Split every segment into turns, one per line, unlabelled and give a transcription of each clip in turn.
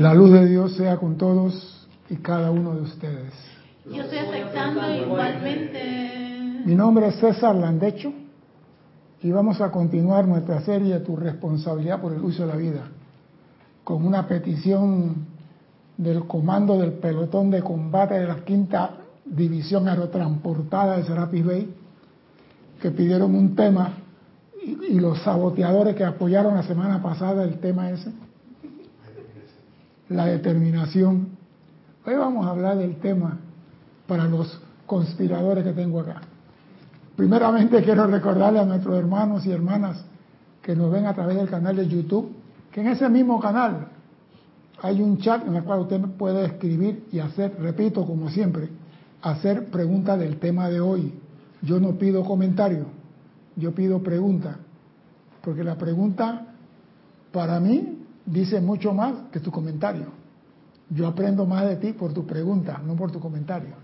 La luz de Dios sea con todos y cada uno de ustedes.
Yo estoy aceptando igualmente.
Mi nombre es César Landecho y vamos a continuar nuestra serie Tu responsabilidad por el uso de la vida con una petición del comando del pelotón de combate de la quinta división aerotransportada de Serapis Bay que pidieron un tema y, y los saboteadores que apoyaron la semana pasada el tema ese la determinación. Hoy vamos a hablar del tema para los conspiradores que tengo acá. Primeramente quiero recordarle a nuestros hermanos y hermanas que nos ven a través del canal de YouTube, que en ese mismo canal hay un chat en el cual usted puede escribir y hacer, repito, como siempre, hacer preguntas del tema de hoy. Yo no pido comentario, yo pido pregunta, porque la pregunta para mí dice mucho más que tu comentario. Yo aprendo más de ti por tu pregunta, no por tu comentario.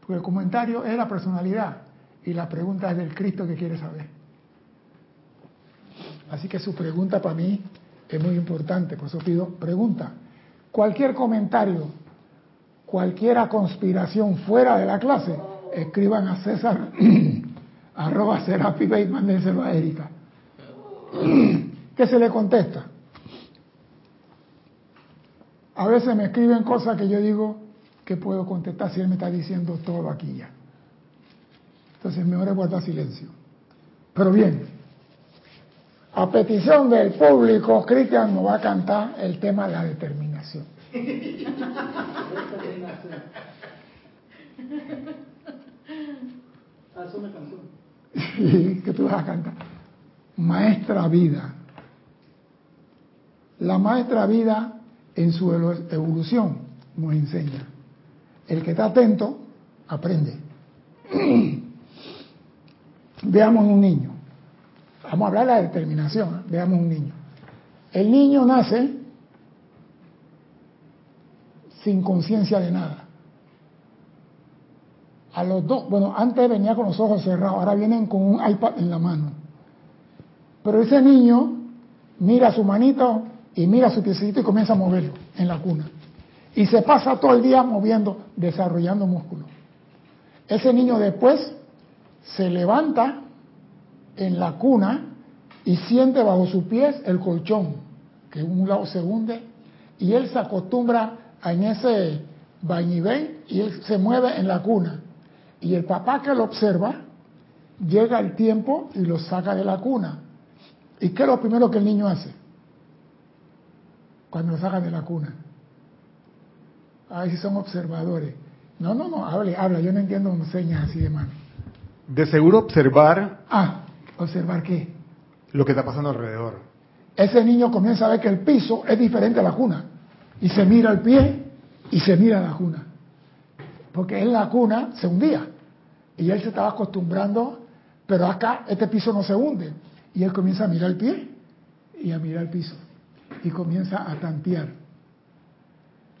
Porque el comentario es la personalidad y la pregunta es del Cristo que quiere saber. Así que su pregunta para mí es muy importante, por eso pido pregunta. Cualquier comentario, cualquier conspiración fuera de la clase, escriban a César arroba serapibe y mándenselo a Erika. ¿Qué se le contesta? A veces me escriben cosas que yo digo que puedo contestar si él me está diciendo todo aquí ya. Entonces mejor es guardar silencio. Pero bien, a petición del público, Cristian nos va a cantar el tema de la determinación. ¿Qué tú vas a cantar? Maestra vida. La maestra vida en su evolución nos enseña. El que está atento, aprende. Veamos un niño. Vamos a hablar de la determinación. ¿eh? Veamos un niño. El niño nace sin conciencia de nada. A los dos, bueno, antes venía con los ojos cerrados, ahora vienen con un iPad en la mano. Pero ese niño mira su manito y mira su piecito y comienza a moverlo en la cuna. Y se pasa todo el día moviendo, desarrollando músculo. Ese niño después se levanta en la cuna y siente bajo sus pies el colchón, que en un lado se hunde, y él se acostumbra en ese vaivén y él se mueve en la cuna. Y el papá que lo observa, llega el tiempo y lo saca de la cuna. ¿Y qué es lo primero que el niño hace? Cuando lo saca de la cuna. Ay, si son observadores. No, no, no, hable, habla, yo no entiendo señas así de mano.
De seguro observar.
Ah, observar qué.
Lo que está pasando alrededor.
Ese niño comienza a ver que el piso es diferente a la cuna. Y se mira el pie y se mira la cuna. Porque en la cuna se hundía. Y él se estaba acostumbrando, pero acá este piso no se hunde. Y él comienza a mirar el pie y a mirar el piso. Y comienza a tantear.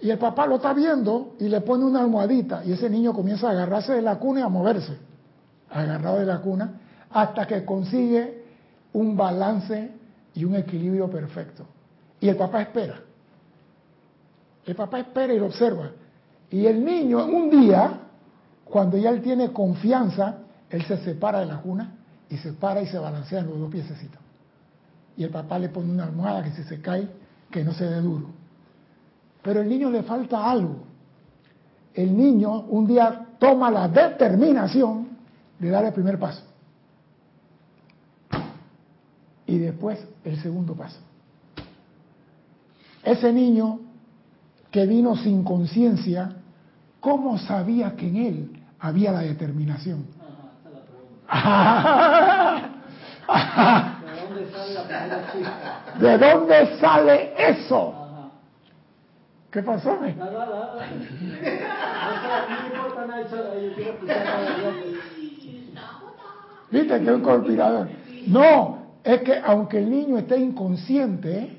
Y el papá lo está viendo y le pone una almohadita. Y ese niño comienza a agarrarse de la cuna y a moverse. Agarrado de la cuna. Hasta que consigue un balance y un equilibrio perfecto. Y el papá espera. El papá espera y lo observa. Y el niño, un día, cuando ya él tiene confianza, él se separa de la cuna y se para y se balancea en los dos piececitos. Y el papá le pone una almohada que si se cae, que no se dé duro. Pero el niño le falta algo. El niño un día toma la determinación de dar el primer paso. Y después el segundo paso. Ese niño que vino sin conciencia, ¿cómo sabía que en él había la determinación? ¿De dónde sale eso? ¿Qué pasó? ¿Viste que es un conspirador? No, es que aunque el niño esté inconsciente,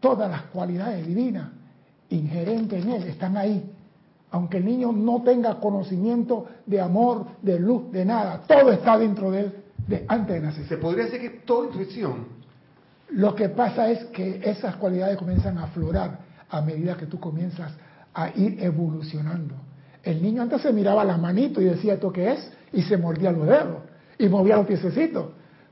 todas las cualidades divinas inherentes en él están ahí. Aunque el niño no tenga conocimiento de amor, de luz, de nada, todo está dentro de él de antes de nacer.
Se podría decir que toda intuición.
Lo que pasa es que esas cualidades comienzan a aflorar a medida que tú comienzas a ir evolucionando. El niño antes se miraba las manitos y decía, ¿esto qué es? Y se mordía los dedos y movía los piececitos.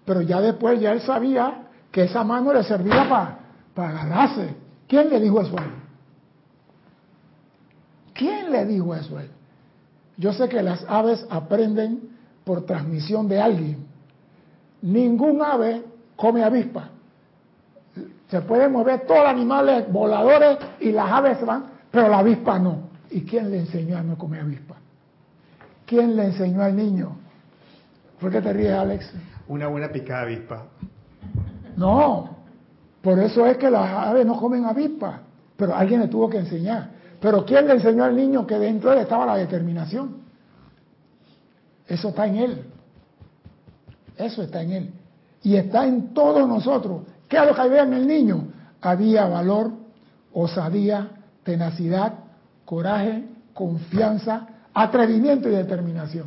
Pero ya después ya él sabía que esa mano le servía para para agarrarse. ¿Quién le dijo eso a él? ¿Quién le dijo eso a él? Yo sé que las aves aprenden por transmisión de alguien. Ningún ave come avispa. Se pueden mover todos los animales voladores y las aves van, pero la avispa no. ¿Y quién le enseñó a no comer avispa? ¿Quién le enseñó al niño? ¿Por qué te ríes, Alex?
Una buena picada avispa.
No, por eso es que las aves no comen avispa, pero alguien le tuvo que enseñar. Pero ¿quién le enseñó al niño que dentro de él estaba la determinación? Eso está en él. Eso está en él. Y está en todos nosotros. ¿Qué es lo que había en el niño? Había valor, osadía, tenacidad, coraje, confianza, atrevimiento y determinación.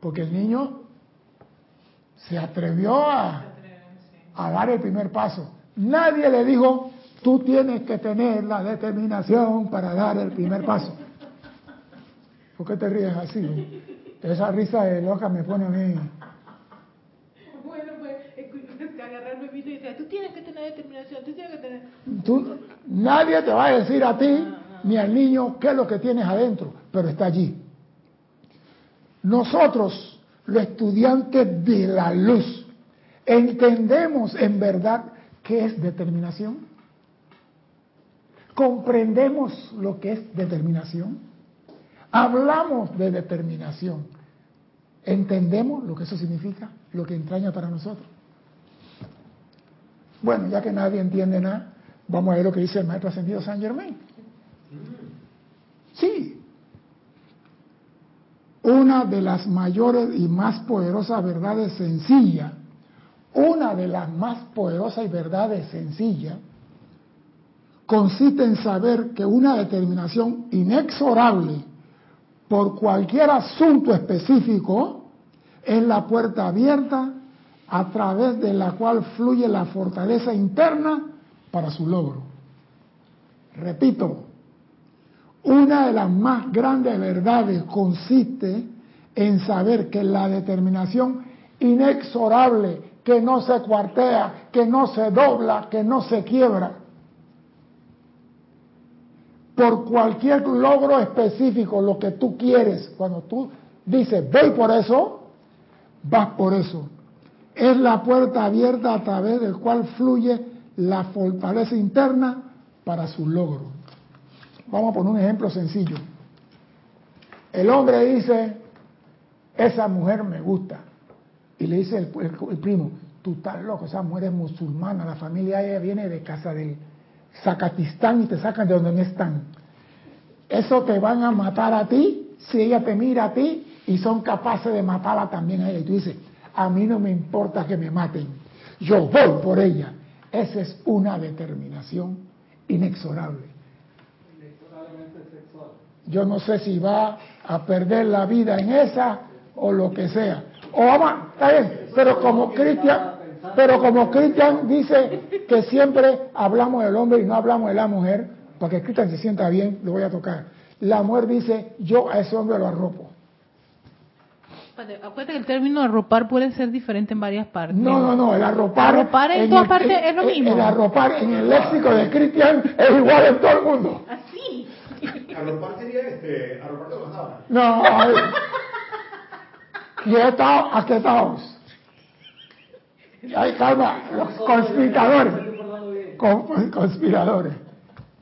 Porque el niño se atrevió a, dar el primer paso. Nadie le dijo, tú tienes que tener la determinación para dar el primer paso. ¿Por qué te ríes así? Esa risa de loca me pone a mí.
Bueno, pues, tú tienes que tener determinación, tú tienes que tener...
nadie te va a decir a ti ni al niño qué es lo que tienes adentro, pero está allí. Nosotros, los estudiantes de la luz, entendemos en verdad ¿Qué es determinación? ¿Comprendemos lo que es determinación? Hablamos de determinación. ¿Entendemos lo que eso significa? Lo que entraña para nosotros. Bueno, ya que nadie entiende nada, vamos a ver lo que dice el maestro ascendido San Germain. Sí. Una de las mayores y más poderosas verdades sencillas una de las más poderosas y verdades sencillas consiste en saber que una determinación inexorable por cualquier asunto específico es la puerta abierta a través de la cual fluye la fortaleza interna para su logro. Repito, una de las más grandes verdades consiste en saber que la determinación inexorable que no se cuartea, que no se dobla, que no se quiebra. Por cualquier logro específico, lo que tú quieres, cuando tú dices, ve por eso, vas por eso. Es la puerta abierta a través del cual fluye la fortaleza interna para su logro. Vamos a poner un ejemplo sencillo. El hombre dice, esa mujer me gusta. Y le dice el, primo, tú estás loco, esa mujer es musulmana, la familia ella viene de casa del Zacatistán y te sacan de donde no están. Eso te van a matar a ti si ella te mira a ti y son capaces de matarla también a ella. Y tú dices, a mí no me importa que me maten, yo voy por ella. Esa es una determinación inexorable. Yo no sé si va a perder la vida en esa o lo que sea. O vamos, está bien, pero como Cristian, pero como Cristian dice que siempre hablamos del hombre y no hablamos de la mujer, para que Cristian se sienta bien, lo voy a tocar. La mujer dice, yo a ese hombre lo arropo.
Acuérdate que el término arropar puede ser diferente en varias partes.
No, no, no, el arropar.
Arropar en, todas partes es lo mismo.
El arropar en el léxico de Cristian es igual en todo el mundo.
Así.
Arropar sería este, arropar de los
No, Quietaos, aquietaos. Hay calma, los conspiradores. conspiradores.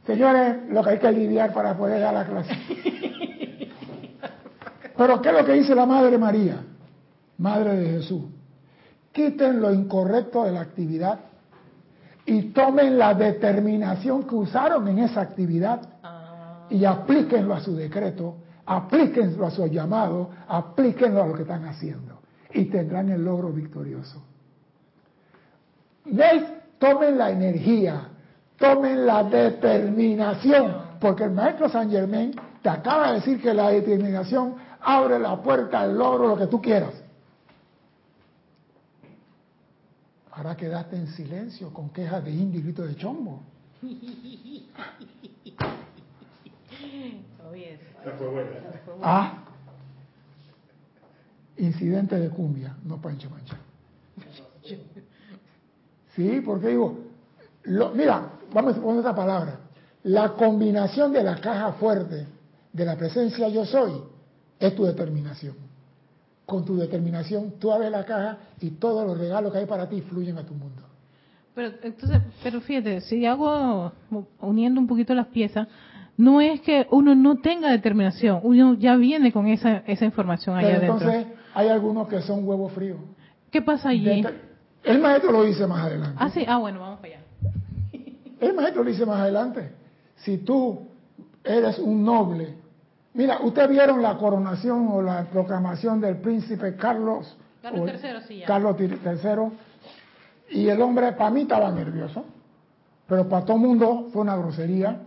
Señores, lo que hay que lidiar para poder dar la clase. Pero ¿qué es lo que dice la Madre María? Madre de Jesús. Quiten lo incorrecto de la actividad y tomen la determinación que usaron en esa actividad y aplíquenlo a su decreto aplíquenlo a su llamado, aplíquenlo a lo que están haciendo y tendrán el logro victorioso. Tomen la energía, tomen la determinación, porque el maestro San Germain te acaba de decir que la determinación abre la puerta al logro, lo que tú quieras. Ahora quedaste en silencio con quejas de indio de chombo.
Esta fue buena.
Ah, incidente de cumbia, no Pancho Mancha. Sí, porque digo, lo- mira, vamos a poner esta palabra. La combinación de la caja fuerte de la presencia yo soy es tu determinación. Con tu determinación tú abres la caja y todos los regalos que hay para ti fluyen a tu mundo.
Pero entonces, pero fíjate, si hago uniendo un poquito las piezas, no es que uno no tenga determinación, uno ya viene con esa esa información allá
Pero
adentro.
entonces hay algunos que son huevos fríos.
¿Qué pasa allí?
El maestro lo dice más adelante.
Ah, sí, ah, bueno, vamos para allá.
El maestro lo dice más adelante. Si tú eres un noble, mira, ustedes vieron la coronación o la proclamación del príncipe Carlos.
Carlos III, sí, ya.
Carlos III. Y el hombre para mí estaba nervioso, pero para todo el mundo fue una grosería.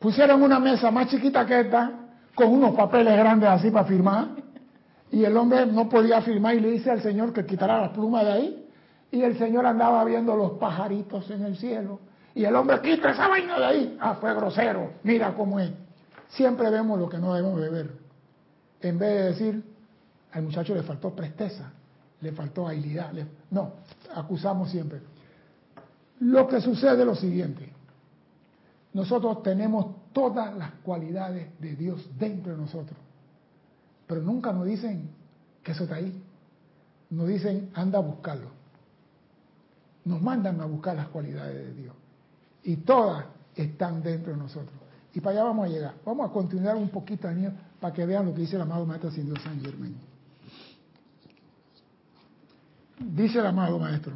Pusieron una mesa más chiquita que esta, con unos papeles grandes así para firmar, y el hombre no podía firmar y le dice al señor que quitara las plumas de ahí, y el señor andaba viendo los pajaritos en el cielo, y el hombre quita esa vaina de ahí. Ah, fue grosero, mira cómo es. Siempre vemos lo que no debemos de ver. En vez de decir, al muchacho le faltó presteza, le faltó habilidad. le- No, acusamos siempre. Lo que sucede es lo siguiente. Nosotros tenemos todas las cualidades de Dios dentro de nosotros. Pero nunca nos dicen que eso está ahí. Nos dicen, anda a buscarlo. Nos mandan a buscar las cualidades de Dios. Y todas están dentro de nosotros. Y para allá vamos a llegar. Vamos a continuar un poquito, Daniel, para que vean lo que dice el amado Maestro Dios San Germán. Dice el amado Maestro,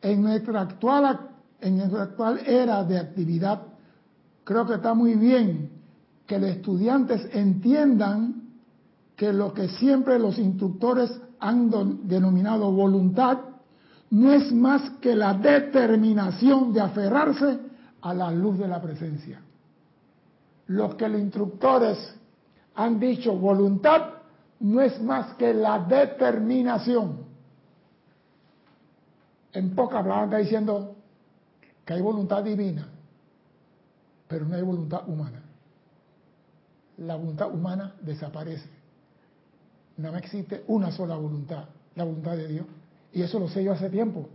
en nuestra actual, en nuestra actual era de actividad, creo que está muy bien que los estudiantes entiendan que lo que siempre los instructores han do- denominado voluntad no es más que la determinación de aferrarse a la luz de la presencia. Lo que los instructores han dicho voluntad no es más que la determinación. En pocas palabras está diciendo que hay voluntad divina, pero no hay voluntad humana. La voluntad humana desaparece. No existe una sola voluntad, la voluntad de Dios. Y eso lo sé yo hace tiempo.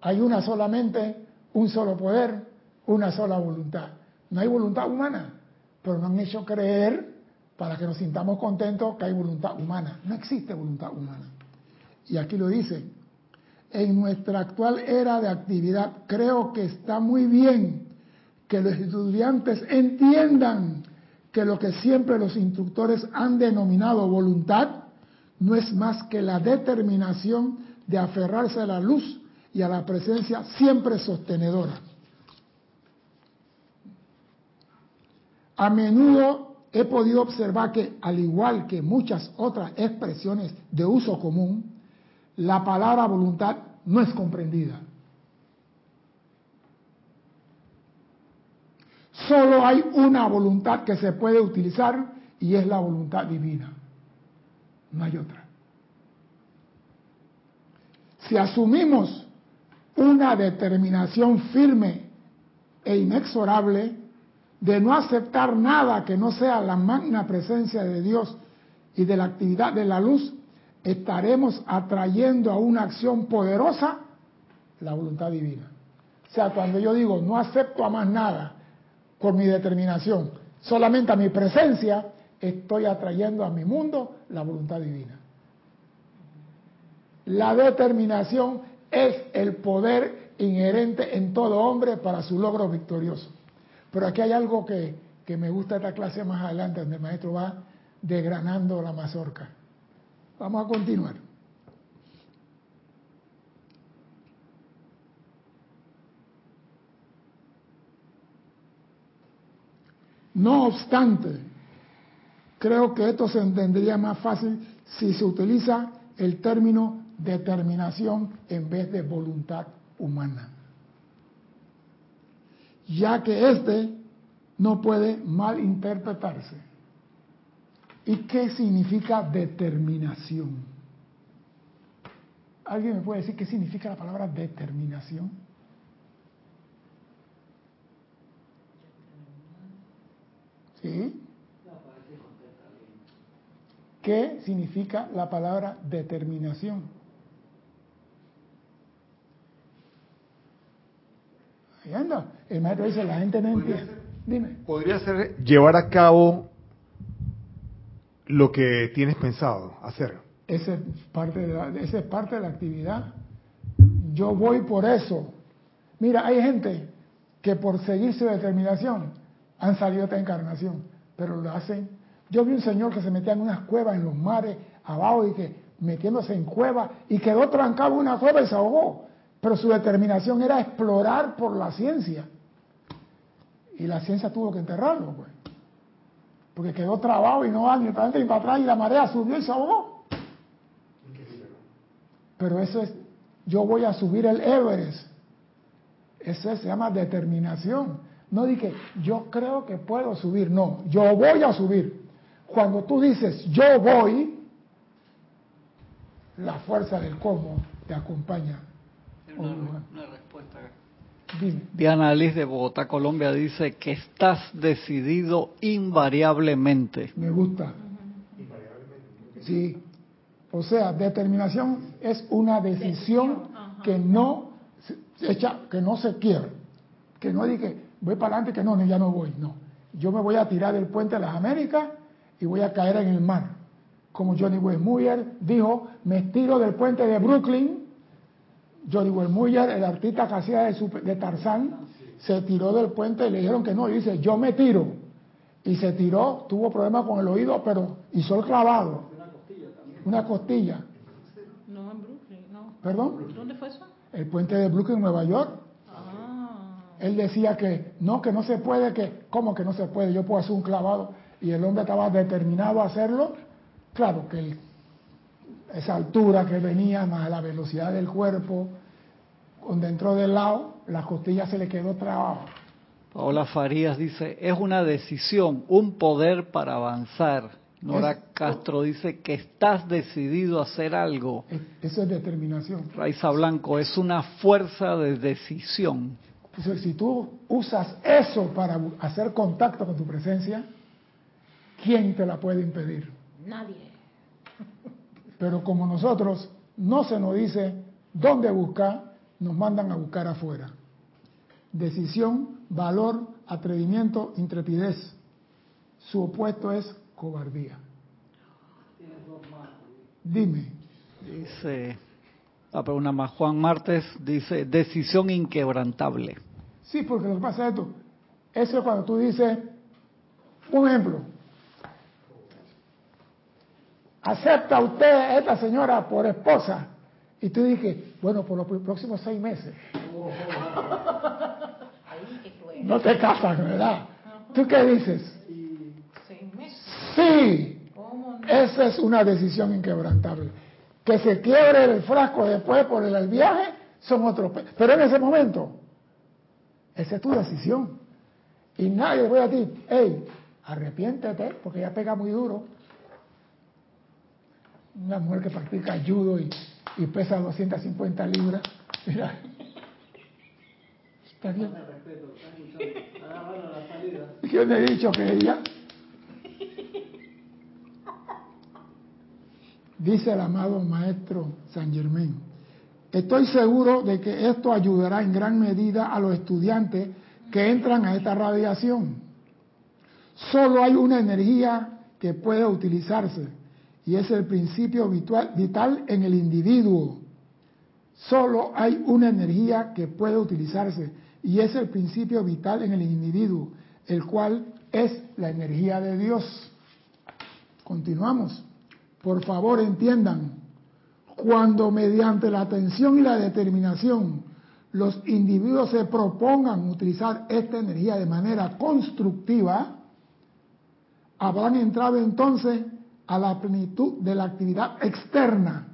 Hay una solamente, un solo poder, una sola voluntad. No hay voluntad humana, pero nos han hecho creer para que nos sintamos contentos que hay voluntad humana. No existe voluntad humana. Y aquí lo dice, en nuestra actual era de actividad creo que está muy bien que los estudiantes entiendan que lo que siempre los instructores han denominado voluntad no es más que la determinación de aferrarse a la luz y a la presencia siempre sostenedora. A menudo he podido observar que, al igual que muchas otras expresiones de uso común, la palabra voluntad no es comprendida. Solo hay una voluntad que se puede utilizar y es la voluntad divina. No hay otra. Si asumimos una determinación firme e inexorable de no aceptar nada que no sea la magna presencia de Dios y de la actividad de la luz, estaremos atrayendo a una acción poderosa la voluntad divina. O sea, cuando yo digo no acepto a más nada por mi determinación, solamente a mi presencia, estoy atrayendo a mi mundo la voluntad divina. La determinación es el poder inherente en todo hombre para su logro victorioso. Pero aquí hay algo que, que me gusta esta clase más adelante, donde el maestro va desgranando la mazorca. Vamos a continuar. No obstante, creo que esto se entendería más fácil si se utiliza el término determinación en vez de voluntad humana, ya que este no puede malinterpretarse. ¿Y qué significa determinación? ¿Alguien me puede decir qué significa la palabra determinación? ¿Sí? ¿Qué significa la palabra determinación? Ahí anda. El maestro dice, la gente no entiende. Dime.
Podría ser llevar a cabo lo que tienes pensado hacer.
Esa es parte de la, esa es parte de la actividad. Yo voy por eso. Mira, hay gente que por seguir su determinación han salido de esta encarnación, pero lo hacen. Yo vi un señor que se metía en unas cuevas en los mares, abajo, y que metiéndose en cuevas, y quedó trancado en una cueva y se ahogó. Pero su determinación era explorar por la ciencia. Y la ciencia tuvo que enterrarlo, pues. Porque quedó trabado y no va ni para adelante ni para atrás, y la marea subió y se ahogó. Pero eso es, yo voy a subir el Everest. Eso se llama determinación. No dije, yo creo que puedo subir. No, yo voy a subir. Cuando tú dices, yo voy, la fuerza del cosmos te acompaña.
Una, una respuesta. Diana Liz de Bogotá, Colombia, dice que estás decidido invariablemente.
Me gusta. Sí. O sea, determinación es una decisión que no se echa, que no se quiere. Que no dije, voy para adelante, que no, ya no voy. No. Yo me voy a tirar del puente de las Américas y voy a caer en el mar. Como Johnny Weissmuller dijo, me tiro del puente de Brooklyn. Johnny Weissmuller, el artista que hacía de, super- de Tarzán, se tiró del puente y le dijeron que no. Y dice, yo me tiro. Y se tiró, tuvo problemas con el oído, pero hizo el clavado. Una costilla.
No, en Brooklyn, no.
¿Perdón?
¿Dónde fue eso?
El puente de Brooklyn, Nueva York.
Ah.
Él decía que no, que no se puede, que, ¿cómo que no se puede? Yo puedo hacer un clavado. Y el hombre estaba determinado a hacerlo. Claro que el- esa altura que venía, más la velocidad del cuerpo, cuando entró del lado, la costilla se le quedó trabada.
Paola Farías dice, es una decisión, un poder para avanzar. Nora
Es-
Castro dice que estás decidido a hacer algo.
Es- Eso es determinación.
Raiza Blanco, es una fuerza de decisión.
Entonces, si tú usas eso para hacer contacto con tu presencia, ¿quién te la puede impedir?
Nadie.
Pero como nosotros no se nos dice dónde buscar, nos mandan a buscar afuera. Decisión, valor, atrevimiento, intrepidez. Su opuesto es cobardía. Dime,
Dice, ah, pero una más, Juan Martes dice, decisión inquebrantable.
sí, porque lo que pasa es esto. Eso es cuando tú dices, un ejemplo, acepta usted a esta señora por esposa. Y tú dices, bueno, por los próximos seis meses. No te casan, ¿verdad? ¿Tú qué dices?
Seis meses.
Sí,
¿Cómo no?
esa es una decisión inquebrantable. Que se quiebre el frasco después por el viaje son otros. pe- Pero en ese momento, esa es tu decisión. Y nadie le voy a decir, hey, arrepiéntete, porque ya pega muy duro. Una mujer que practica judo y, y pesa 250 libras. Mira. Está bien. Yo le he dicho que ella dice el amado maestro San Germán, estoy seguro de que esto ayudará en gran medida a los estudiantes que entran a esta radiación. Solo hay una energía que puede utilizarse y es el principio vital, en el individuo. Solo hay una energía que puede utilizarse y es el principio vital en el individuo, el cual es la energía de Dios. Continuamos. Por favor entiendan, cuando mediante la atención y la determinación los individuos se propongan utilizar esta energía de manera constructiva, habrán entrado entonces a la plenitud de la actividad externa.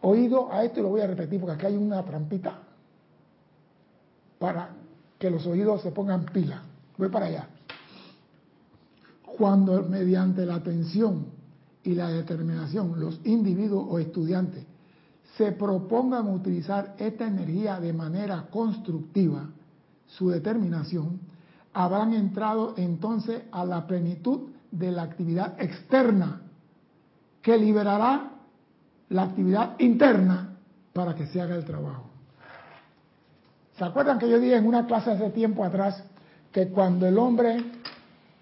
Oído a esto y lo voy a repetir porque aquí hay una trampita para que los oídos se pongan pila. Voy para allá. Cuando mediante la atención y la determinación los individuos o estudiantes se propongan utilizar esta energía de manera constructiva, su determinación, habrán entrado entonces a la plenitud de la actividad externa. que liberará la actividad interna para que se haga el trabajo. ¿Se acuerdan que yo dije en una clase hace tiempo atrás que cuando el hombre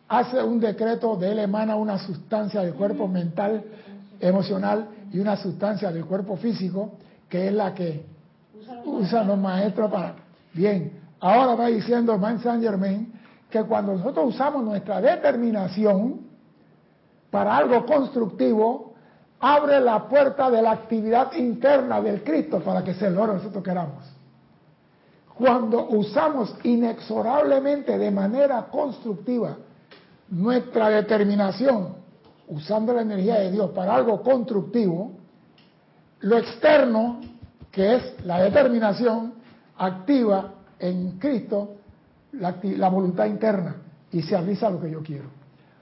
hace un decreto de él emana una sustancia del cuerpo mental, emocional y una sustancia del cuerpo físico, que es la que usan los maestros para... Bien, ahora va diciendo el Saint Germain que cuando nosotros usamos nuestra determinación para algo constructivo, abre la puerta de la actividad interna del Cristo para que se logre nosotros queramos. Cuando usamos inexorablemente de manera constructiva nuestra determinación, usando la energía de Dios para algo constructivo, lo externo, que es la determinación, activa en Cristo la, voluntad interna y se avisa lo que yo quiero.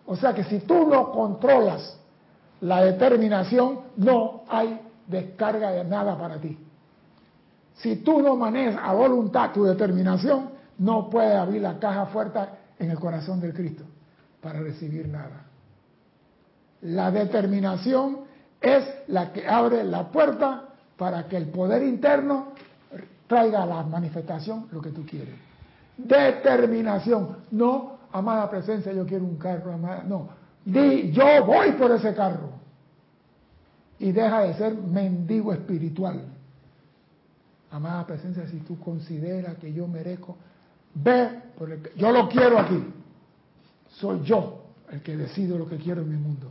O sea que si tú no controlas la determinación, no hay descarga de nada para ti. Si tú no manejas a voluntad tu determinación, no puedes abrir la caja fuerte en el corazón del Cristo para recibir nada. La determinación es la que abre la puerta para que el poder interno traiga a la manifestación lo que tú quieres. Determinación, no, amada presencia, yo quiero un carro, amada, no. Di, yo voy por ese carro. Y deja de ser mendigo espiritual. Amada presencia, si tú consideras que yo merezco, ve, por el, yo lo quiero aquí. Soy yo el que decido lo que quiero en mi mundo.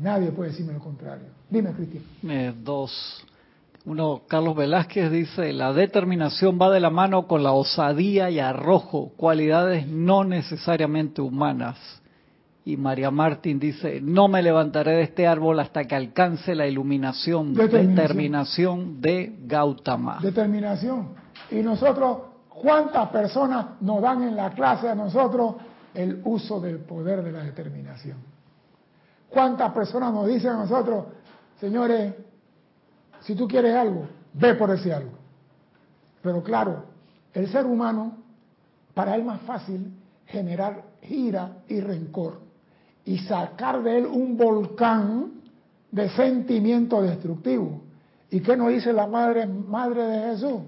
Nadie puede decirme lo contrario. Dime, Cristian.
Eh, dos. Uno, Carlos Velázquez dice, la determinación va de la mano con la osadía y arrojo, cualidades no necesariamente humanas. Y María Martín dice, no me levantaré de este árbol hasta que alcance la iluminación, determinación, determinación de Gautama.
Determinación. Y nosotros, ¿cuántas personas nos dan en la clase a nosotros el uso del poder de la determinación? ¿Cuántas personas nos dicen a nosotros, señores, si tú quieres algo, ve por ese algo? Pero claro, el ser humano, para él más fácil generar ira y rencor y sacar de él un volcán de sentimiento destructivo. ¿Y qué nos dice la madre, madre de Jesús?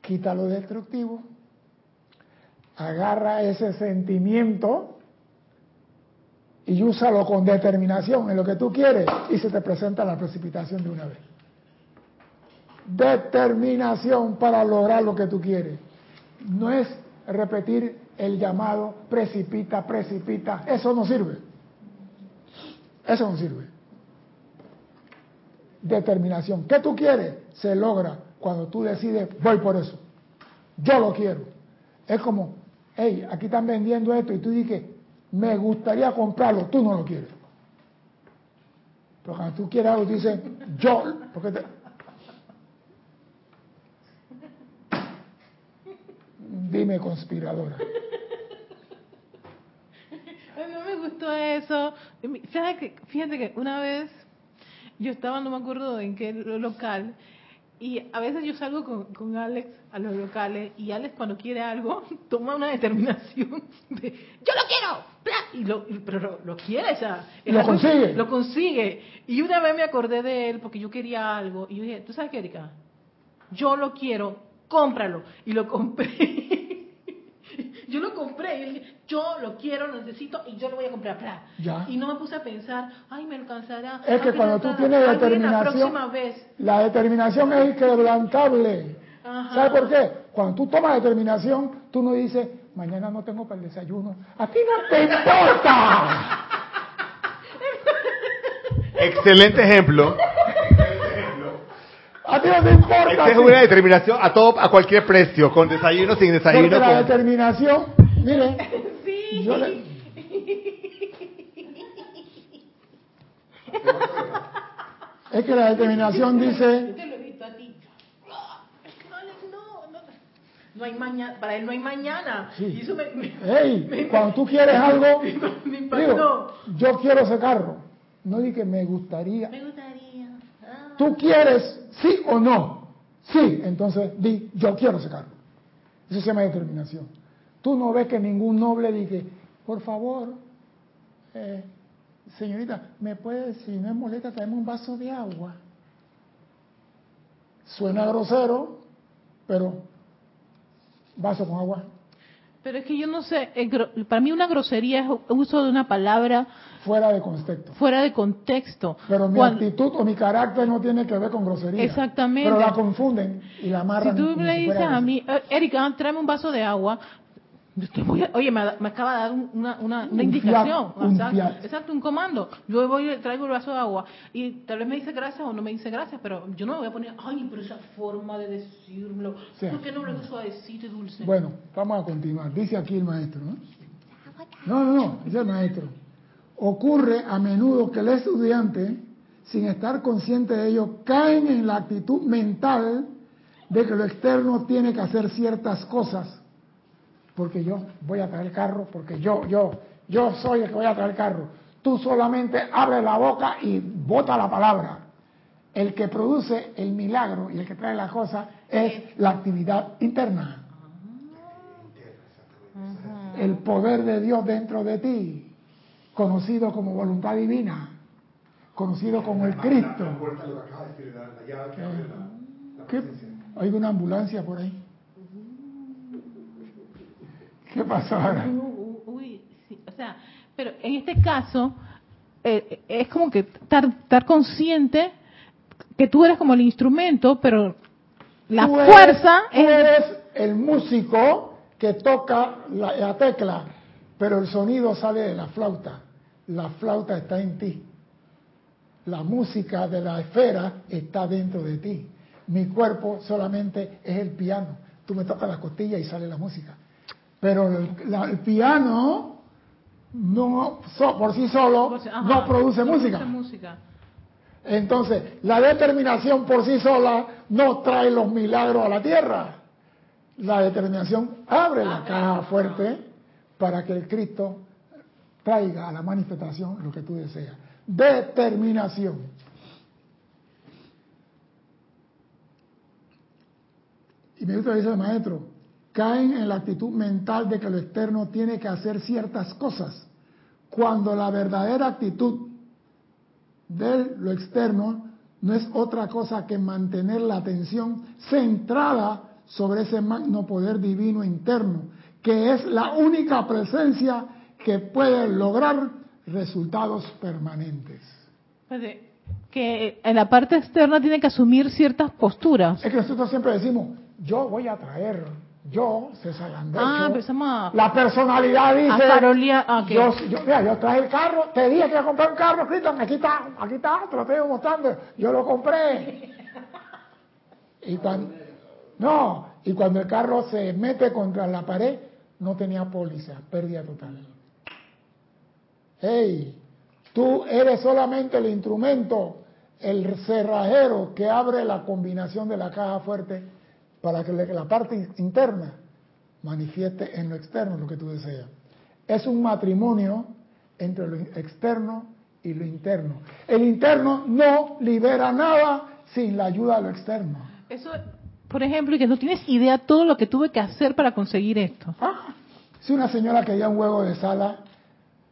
Quita lo destructivo, agarra ese sentimiento y úsalo con determinación en lo que tú quieres y se te presenta la precipitación de una vez. Determinación para lograr lo que tú quieres. No es repetir el llamado precipita, precipita. Eso no sirve. Eso no sirve. Determinación. ¿Qué tú quieres? Se logra cuando tú decides, voy por eso. Yo lo quiero. Es como, hey, aquí están vendiendo esto y tú dices, me gustaría comprarlo, tú no lo quieres. Pero cuando tú quieres algo, tú dices, yo, porque te... Dime, conspiradora.
No me gustó eso. Fíjate que una vez yo estaba, no me acuerdo en qué local, y a veces yo salgo con, con, Alex a los locales y Alex cuando quiere algo toma una determinación de yo lo quiero, y lo, pero lo, quiere, o sea,
lo consigue.
Lo consigue. Y una vez me acordé de él porque yo quería algo y yo dije, ¿tú sabes qué, Erika? Yo lo quiero, cómpralo. Y lo compré. Yo lo compré, yo dije, yo lo quiero, lo necesito y yo lo voy a comprar. Y no me puse a pensar, ay, me alcanzará.
Es que cuando tú tienes determinación, la, la, determinación es inquebrantable. ¿Sabes por qué? Cuando tú tomas determinación, tú no dices, mañana no tengo para el desayuno. A ti no te importa.
Excelente ejemplo.
A ti no te importa.
Es una determinación a todo, a cualquier precio, con desayuno, sin desayuno.
Porque la determinación, mire,
sí.
yo le... es que la determinación dice.
Yo te lo he visto a ti. No, no, no hay mañana, para él no hay mañana.
Sí.
Y eso me,
hey, cuando tú quieres algo, me digo, yo quiero ese carro. No di que me gustaría.
Me gustaría.
¿Tú quieres sí o no? Sí, entonces di, yo quiero ese carro. Eso se llama determinación. Tú no ves que ningún noble dice, por favor, eh, señorita, ¿me puede, si no es molesta, traerme un vaso de agua? Suena grosero, pero vaso con agua.
Pero es que yo no sé, para mí una grosería es uso de una palabra
fuera de contexto.
fuera de contexto.
Pero mi
Cuando-
actitud o mi carácter no tiene que ver con grosería.
Exactamente.
Pero la confunden y la
si
amarran.
tú
como
me
si
dices a mí, "Eh, Erika, tráeme un vaso de agua, yo te voy a- oye, me, me acaba de dar un- una, una, una
Un
indicación.
fiat, un
exacto, un comando. Yo voy traigo el vaso de agua y tal vez me dice gracias o no me dice gracias, pero yo no me voy a poner, ay, pero esa forma de decirlo,
Sí.
¿por qué no lo suavecito y dulce?
Bueno, vamos a continuar. Dice aquí el maestro, ¿no? No, no, no, dice el maestro. Ocurre a menudo que el estudiante, sin estar consciente de ello, caen en la actitud mental de que lo externo tiene que hacer ciertas cosas. Porque yo voy a traer el carro, porque yo, yo, yo soy el que voy a traer el carro. Tú solamente abres la boca y bota la palabra. El que produce el milagro y el que trae la cosa es la actividad interna el poder de Dios dentro de ti, conocido como voluntad divina, conocido como el Cristo. ¿Qué? Hay una ambulancia por ahí. ¿Qué pasó ahora?
Uy, sí, o sea, pero en este caso eh, es como que estar, estar consciente que tú eres como el instrumento, pero la
Tú eres-
fuerza
tú
es
eres el músico que toca la, la tecla, pero el sonido sale de la flauta. La flauta está en ti. La música de la esfera está dentro de ti. Mi cuerpo solamente es el piano. Tú me tocas la costilla y sale la música. Pero el, la- el piano no so- por sí solo
Ajá,
no produce
no
música.
produce música.
Entonces, la determinación por sí sola no trae los milagros a la tierra. La determinación abre la caja fuerte para que el Cristo traiga a la manifestación lo que tú deseas. Determinación. Y me gusta dice el maestro, caen en la actitud mental de que lo externo tiene que hacer ciertas cosas, cuando la verdadera actitud de lo externo no es otra cosa que mantener la atención centrada sobre ese magno poder divino interno, que es la única presencia que puede lograr resultados permanentes.
Espérate, Que en la parte externa tiene que asumir ciertas posturas.
Es que nosotros siempre decimos, yo voy a traer, yo, César Andrés,
Ah, a...
la personalidad dice,
A ah, ok.
yo, yo, mira, yo traje el carro, te dije que iba a comprar un carro, Cristian, aquí está, aquí está, te lo estoy mostrando, yo lo compré. Y cuando, no, y cuando el carro se mete contra la pared, no tenía póliza, pérdida total. Hey, tú eres solamente el instrumento, el cerrajero que abre la combinación de la caja fuerte para que la parte interna manifieste en lo externo lo que tú deseas. Es un matrimonio entre lo externo y lo interno. El interno no libera nada sin la ayuda de lo externo.
Eso, por ejemplo, y que no tienes idea todo lo que tuve que hacer para conseguir esto.
Ah, si una señora quería un huevo de sala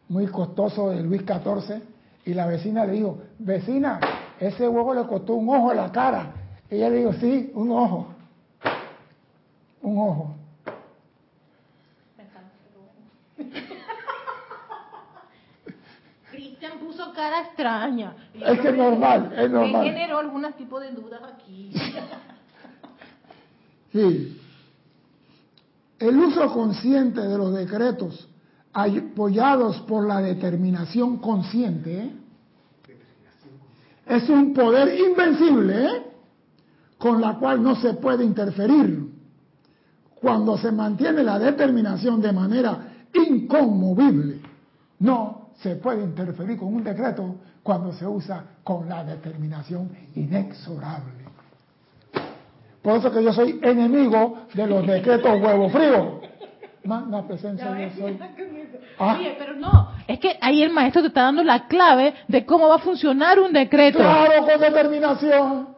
muy costoso de Luis XIV y la vecina le dijo, vecina, ese huevo le costó un ojo en la cara. Y ella le dijo, sí, un ojo. Un ojo.
Cristian puso cara extraña.
Es que es normal, es normal.
Me generó algún tipo de dudas aquí.
Sí. El uso consciente de los decretos apoyados por la determinación consciente ¿eh? es un poder invencible ¿eh? con la cual no se puede interferir. Cuando se mantiene la determinación de manera inconmovible, no se puede interferir con un decreto cuando se usa con la determinación inexorable. Por eso que yo soy enemigo de los decretos huevo frío. Magna presencia yo soy. Ah.
Oye, pero no, es que ahí el maestro te está dando la clave de cómo va a funcionar un decreto.
Claro, con determinación.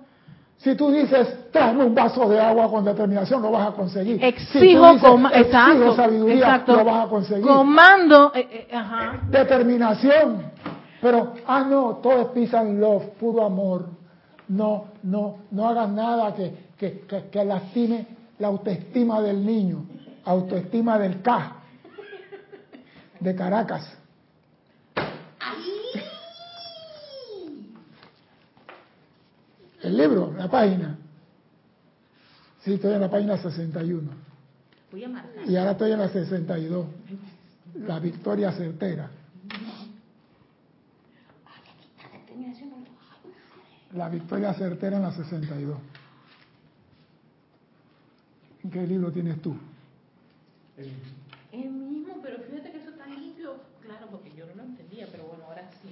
Si tú dices, tráeme un vaso de agua con determinación, lo vas a conseguir. si
Exijo,
dices,
coma-
exijo
exacto,
sabiduría,
exacto.
lo vas a conseguir.
Comando, eh, eh, ajá.
Determinación. Pero, ah, no, todo es peace and love, puro amor. No, no, no hagan nada que, que, que, que lastime la autoestima del niño, autoestima del K, de Caracas. El libro, la página. Sí, estoy en la página 61.
Voy a marcar.
Y ahora estoy en la 62. La victoria certera. La victoria certera en la 62. ¿Qué libro tienes tú?
El mismo, pero fíjate que eso está limpio. Claro, porque yo no lo entendía, pero bueno, ahora sí.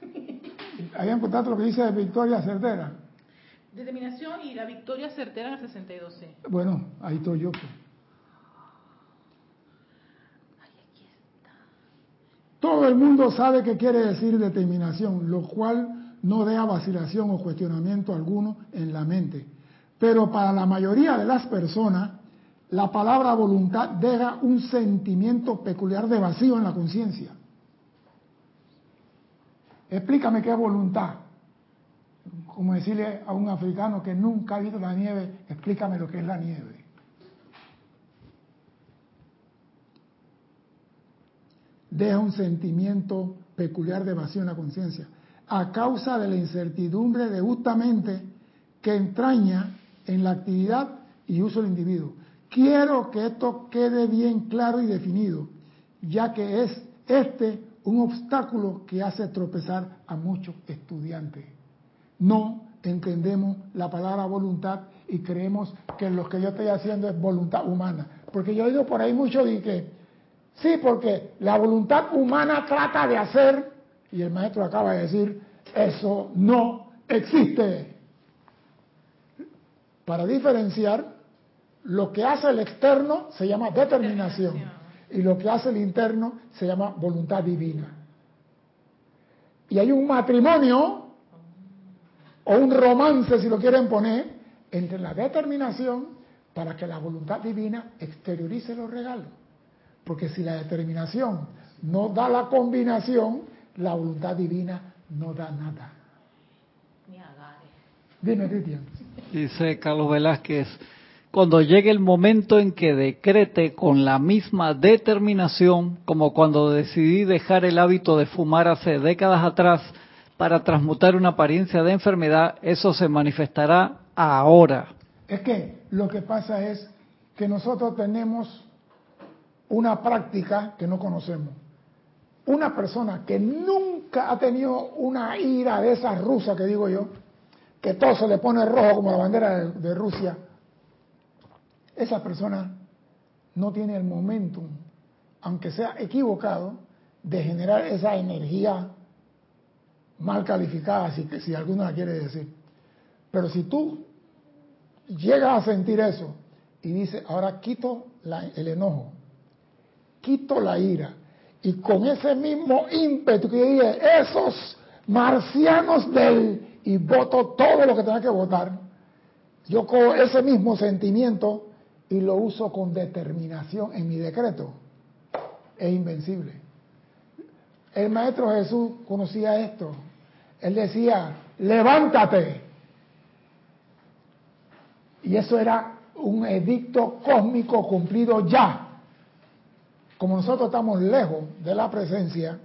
Ahí encontraste lo que dice de victoria certera.
Determinación y la victoria certera en el 62C.
Bueno, ahí estoy yo. pues.
Ay, aquí está.
Todo el mundo sabe qué quiere decir determinación, lo cual no deja vacilación o cuestionamiento alguno en la mente. Pero para la mayoría de las personas, la palabra voluntad deja un sentimiento peculiar de vacío en la conciencia. Explícame qué es voluntad. Como decirle a un africano que nunca ha visto la nieve, explícame lo que es la nieve. deja un sentimiento peculiar de vacío en la conciencia, a causa de la incertidumbre de justamente que entraña en la actividad y uso del individuo. Quiero que esto quede bien claro y definido, ya que es este un obstáculo que hace tropezar a muchos estudiantes. No entendemos la palabra voluntad y creemos que lo que yo estoy haciendo es voluntad humana. Porque yo digo por ahí mucho de que, sí, porque la voluntad humana trata de hacer, y el maestro acaba de decir, eso no existe. Para diferenciar, lo que hace el externo se llama determinación y lo que hace el interno se llama voluntad divina. Y hay un matrimonio o un romance, si lo quieren poner, entre la determinación para que la voluntad divina exteriorice los regalos. Porque si la determinación no da la combinación, la voluntad divina no da nada. Dime, Cristian.
Dice Carlos Velázquez, cuando llegue el momento en que decrete con la misma determinación como cuando decidí dejar el hábito de fumar hace décadas atrás para transmutar una apariencia de enfermedad, eso se manifestará ahora.
Es que lo que pasa es que nosotros tenemos una práctica que no conocemos. Una persona que nunca ha tenido una ira de esa rusa que digo yo, que todo se le pone rojo como la bandera de, Rusia, esa persona no tiene el momentum, aunque sea equivocado, de generar esa energía mal calificada, si, si alguno la quiere decir. Pero si tú llegas a sentir eso y dices, ahora quito el enojo, quito la ira, y con ese mismo ímpetu que dije, esos marcianos del, y voto todo lo que tenga que votar, yo cojo ese mismo sentimiento y lo uso con determinación en mi decreto. Es invencible. El Maestro Jesús conocía esto. Él decía, levántate. Y eso era un edicto cósmico cumplido ya. Como nosotros estamos lejos de la presencia,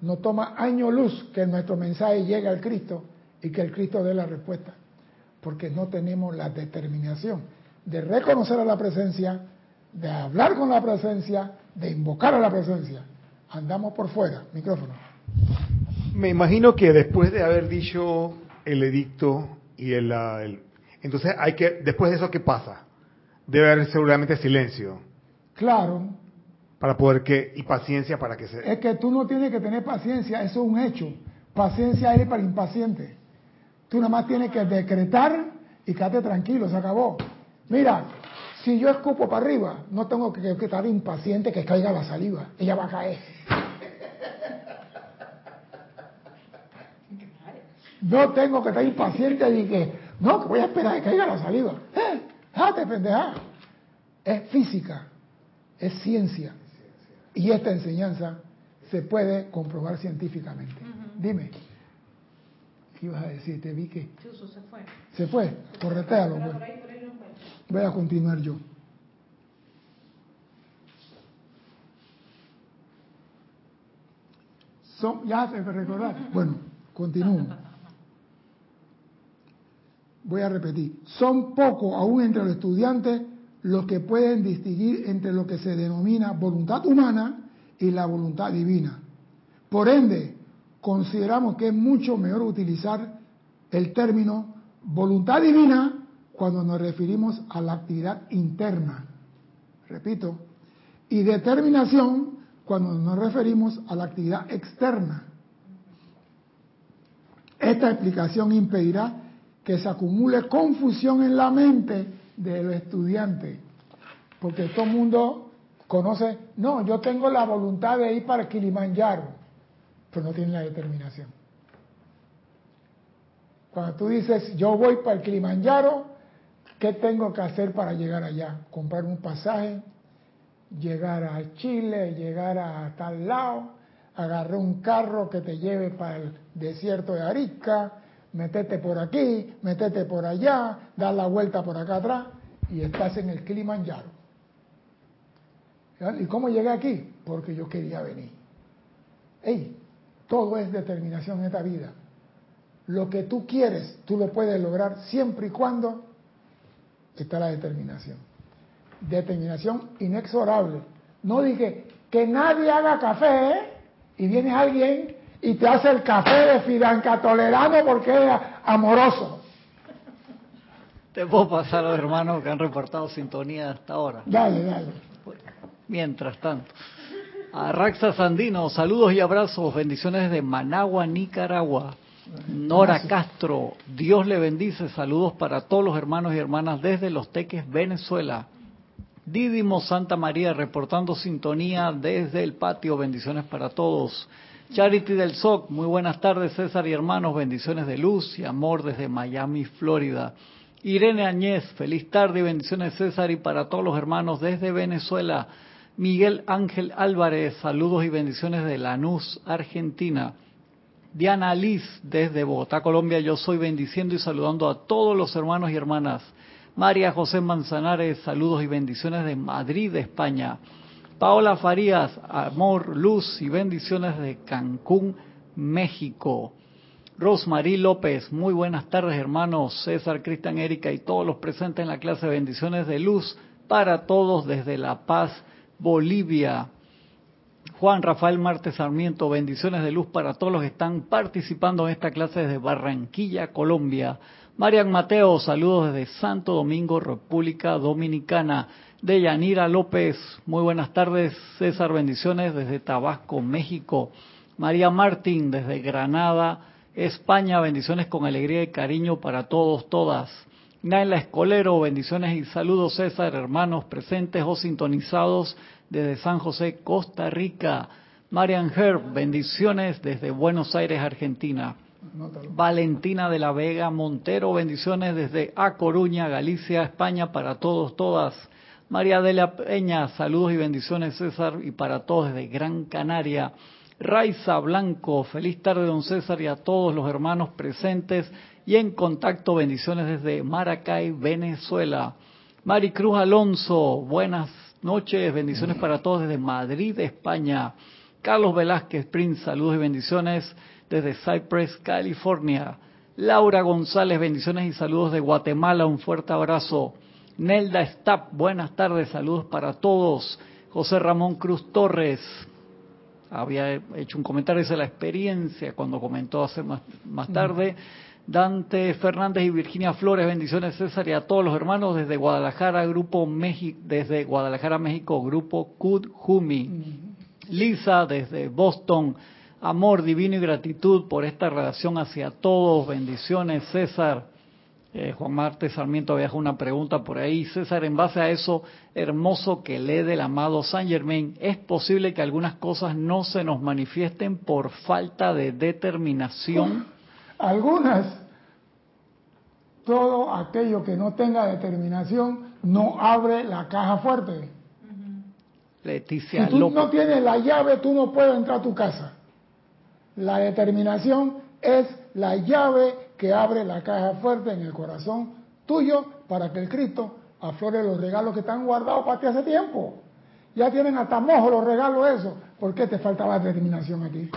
nos toma año luz que nuestro mensaje llegue al Cristo y que el Cristo dé la respuesta. Porque no tenemos la determinación de reconocer a la presencia, de hablar con la presencia, de invocar a la presencia. Andamos por fuera. Micrófono.
Me imagino que después de haber dicho el edicto y el, el- entonces hay que después de eso qué pasa? Debe haber seguramente silencio
Claro,
para poder que y paciencia para que se
es que tú no tienes que tener paciencia, eso es un hecho. Paciencia es para impaciente. Tú nada más tienes que decretar y quedarte tranquilo, se acabó. Mira, si yo escupo para arriba, no tengo que, que estar impaciente que caiga la saliva, ella va a caer. No tengo que estar impaciente y que, no, que voy a esperar que caiga la saliva. ¿Eh? Pendeja. Es física, es ciencia. Y esta enseñanza se puede comprobar científicamente. Dime. ¿Qué ibas a decir? Te vi que...
Chuzo se fue.
Se fue. Corretealo. Pues. Voy a continuar yo. Son, ya se me recordar. Bueno, continúo. Voy a repetir. Son pocos aún entre los estudiantes los que pueden distinguir entre lo que se denomina voluntad humana y la voluntad divina. Por ende, consideramos que es mucho mejor utilizar el término voluntad divina cuando nos referimos a la actividad interna. Repito, y determinación cuando nos referimos a la actividad externa. Esta explicación impedirá que se acumule confusión en la mente de los estudiantes, porque todo el mundo conoce, no, yo tengo la voluntad de ir para Kilimanjaro, pero no tiene la determinación. Cuando tú dices, yo voy para el Kilimanjaro, ¿qué tengo que hacer para llegar allá? Comprar un pasaje, llegar a Chile, llegar a tal lado, agarrar un carro que te lleve para el desierto de Arica, metete por aquí, metete por allá, dar la vuelta por acá atrás y estás en el Kilimanjaro. ¿Y cómo llegué aquí? Porque yo quería venir. Ey, todo es determinación en esta vida. Lo que tú quieres, tú lo puedes lograr siempre y cuando está la determinación. Determinación inexorable. No dije que nadie haga café ¿eh? y viene alguien y te hace el café de Fidanca Tolerano porque es amoroso.
Te puedo pasar a los hermanos que han reportado sintonía hasta ahora.
Dale, dale.
Mientras tanto. A Raxa Sandino, saludos y abrazos, bendiciones de Managua, Nicaragua. Nora Castro, Dios le bendice, saludos para todos los hermanos y hermanas desde Los Teques, Venezuela. Didimo Santa María, reportando sintonía desde el patio, bendiciones para todos. Charity del SOC, muy buenas tardes César y hermanos, bendiciones de luz y amor desde Miami, Florida. Irene Añez, feliz tarde y bendiciones César y para todos los hermanos desde Venezuela. Miguel Ángel Álvarez, saludos y bendiciones de Lanús, Argentina. Diana Liz, desde Bogotá, Colombia, yo soy bendiciendo y saludando a todos los hermanos y hermanas. María José Manzanares, saludos y bendiciones de Madrid, España. Paola Farías, amor, luz y bendiciones de Cancún, México. Rosmarie López, muy buenas tardes hermanos, César, Cristian, Erika y todos los presentes en la clase bendiciones de luz para todos desde La Paz, Bolivia. Juan Rafael Marte Sarmiento, bendiciones de luz para todos los que están participando en esta clase desde Barranquilla, Colombia. Marian Mateo, saludos desde Santo Domingo, República Dominicana. Deyanira López, muy buenas tardes. César, bendiciones desde Tabasco, México. María Martín, desde Granada, España, bendiciones con alegría y cariño para todos, todas. Naila Escolero, bendiciones y saludos César, hermanos presentes o sintonizados desde San José, Costa Rica. Marian Herb, bendiciones desde Buenos Aires, Argentina. Valentina de la Vega Montero, bendiciones desde A Coruña, Galicia, España, para todos, todas. María Delia Peña, saludos y bendiciones César y para todos desde Gran Canaria. Raiza Blanco, feliz tarde don César y a todos los hermanos presentes y en contacto, bendiciones desde Maracay, Venezuela. Maricruz Alonso, buenas noches, bendiciones para todos desde Madrid, España. Carlos Velázquez Prince, saludos y bendiciones desde Cypress, California. Laura González, bendiciones y saludos de Guatemala, un fuerte abrazo. Nelda Stapp, buenas tardes, saludos para todos. José Ramón Cruz Torres, había hecho un comentario de la experiencia cuando comentó hace más, más tarde. Dante Fernández y Virginia Flores, bendiciones César y a todos los hermanos desde Guadalajara, Grupo México, desde Guadalajara, México, Grupo Kud Jumi. Lisa desde Boston, amor divino y gratitud por esta relación hacia todos, bendiciones César. Eh, Juan Marte Sarmiento había una pregunta por ahí. César, en base a eso hermoso que lee del amado Saint Germain, ¿es posible que algunas cosas no se nos manifiesten por falta de determinación?
Algunas, todo aquello que no tenga determinación no abre la caja fuerte.
Leticia
Si tú
López.
no tienes la llave, tú no puedes entrar a tu casa. La determinación es la llave que abre la caja fuerte en el corazón tuyo para que el Cristo aflore los regalos que están guardados para ti hace tiempo. Ya tienen hasta mojo los regalos esos. ¿Por qué te faltaba determinación aquí?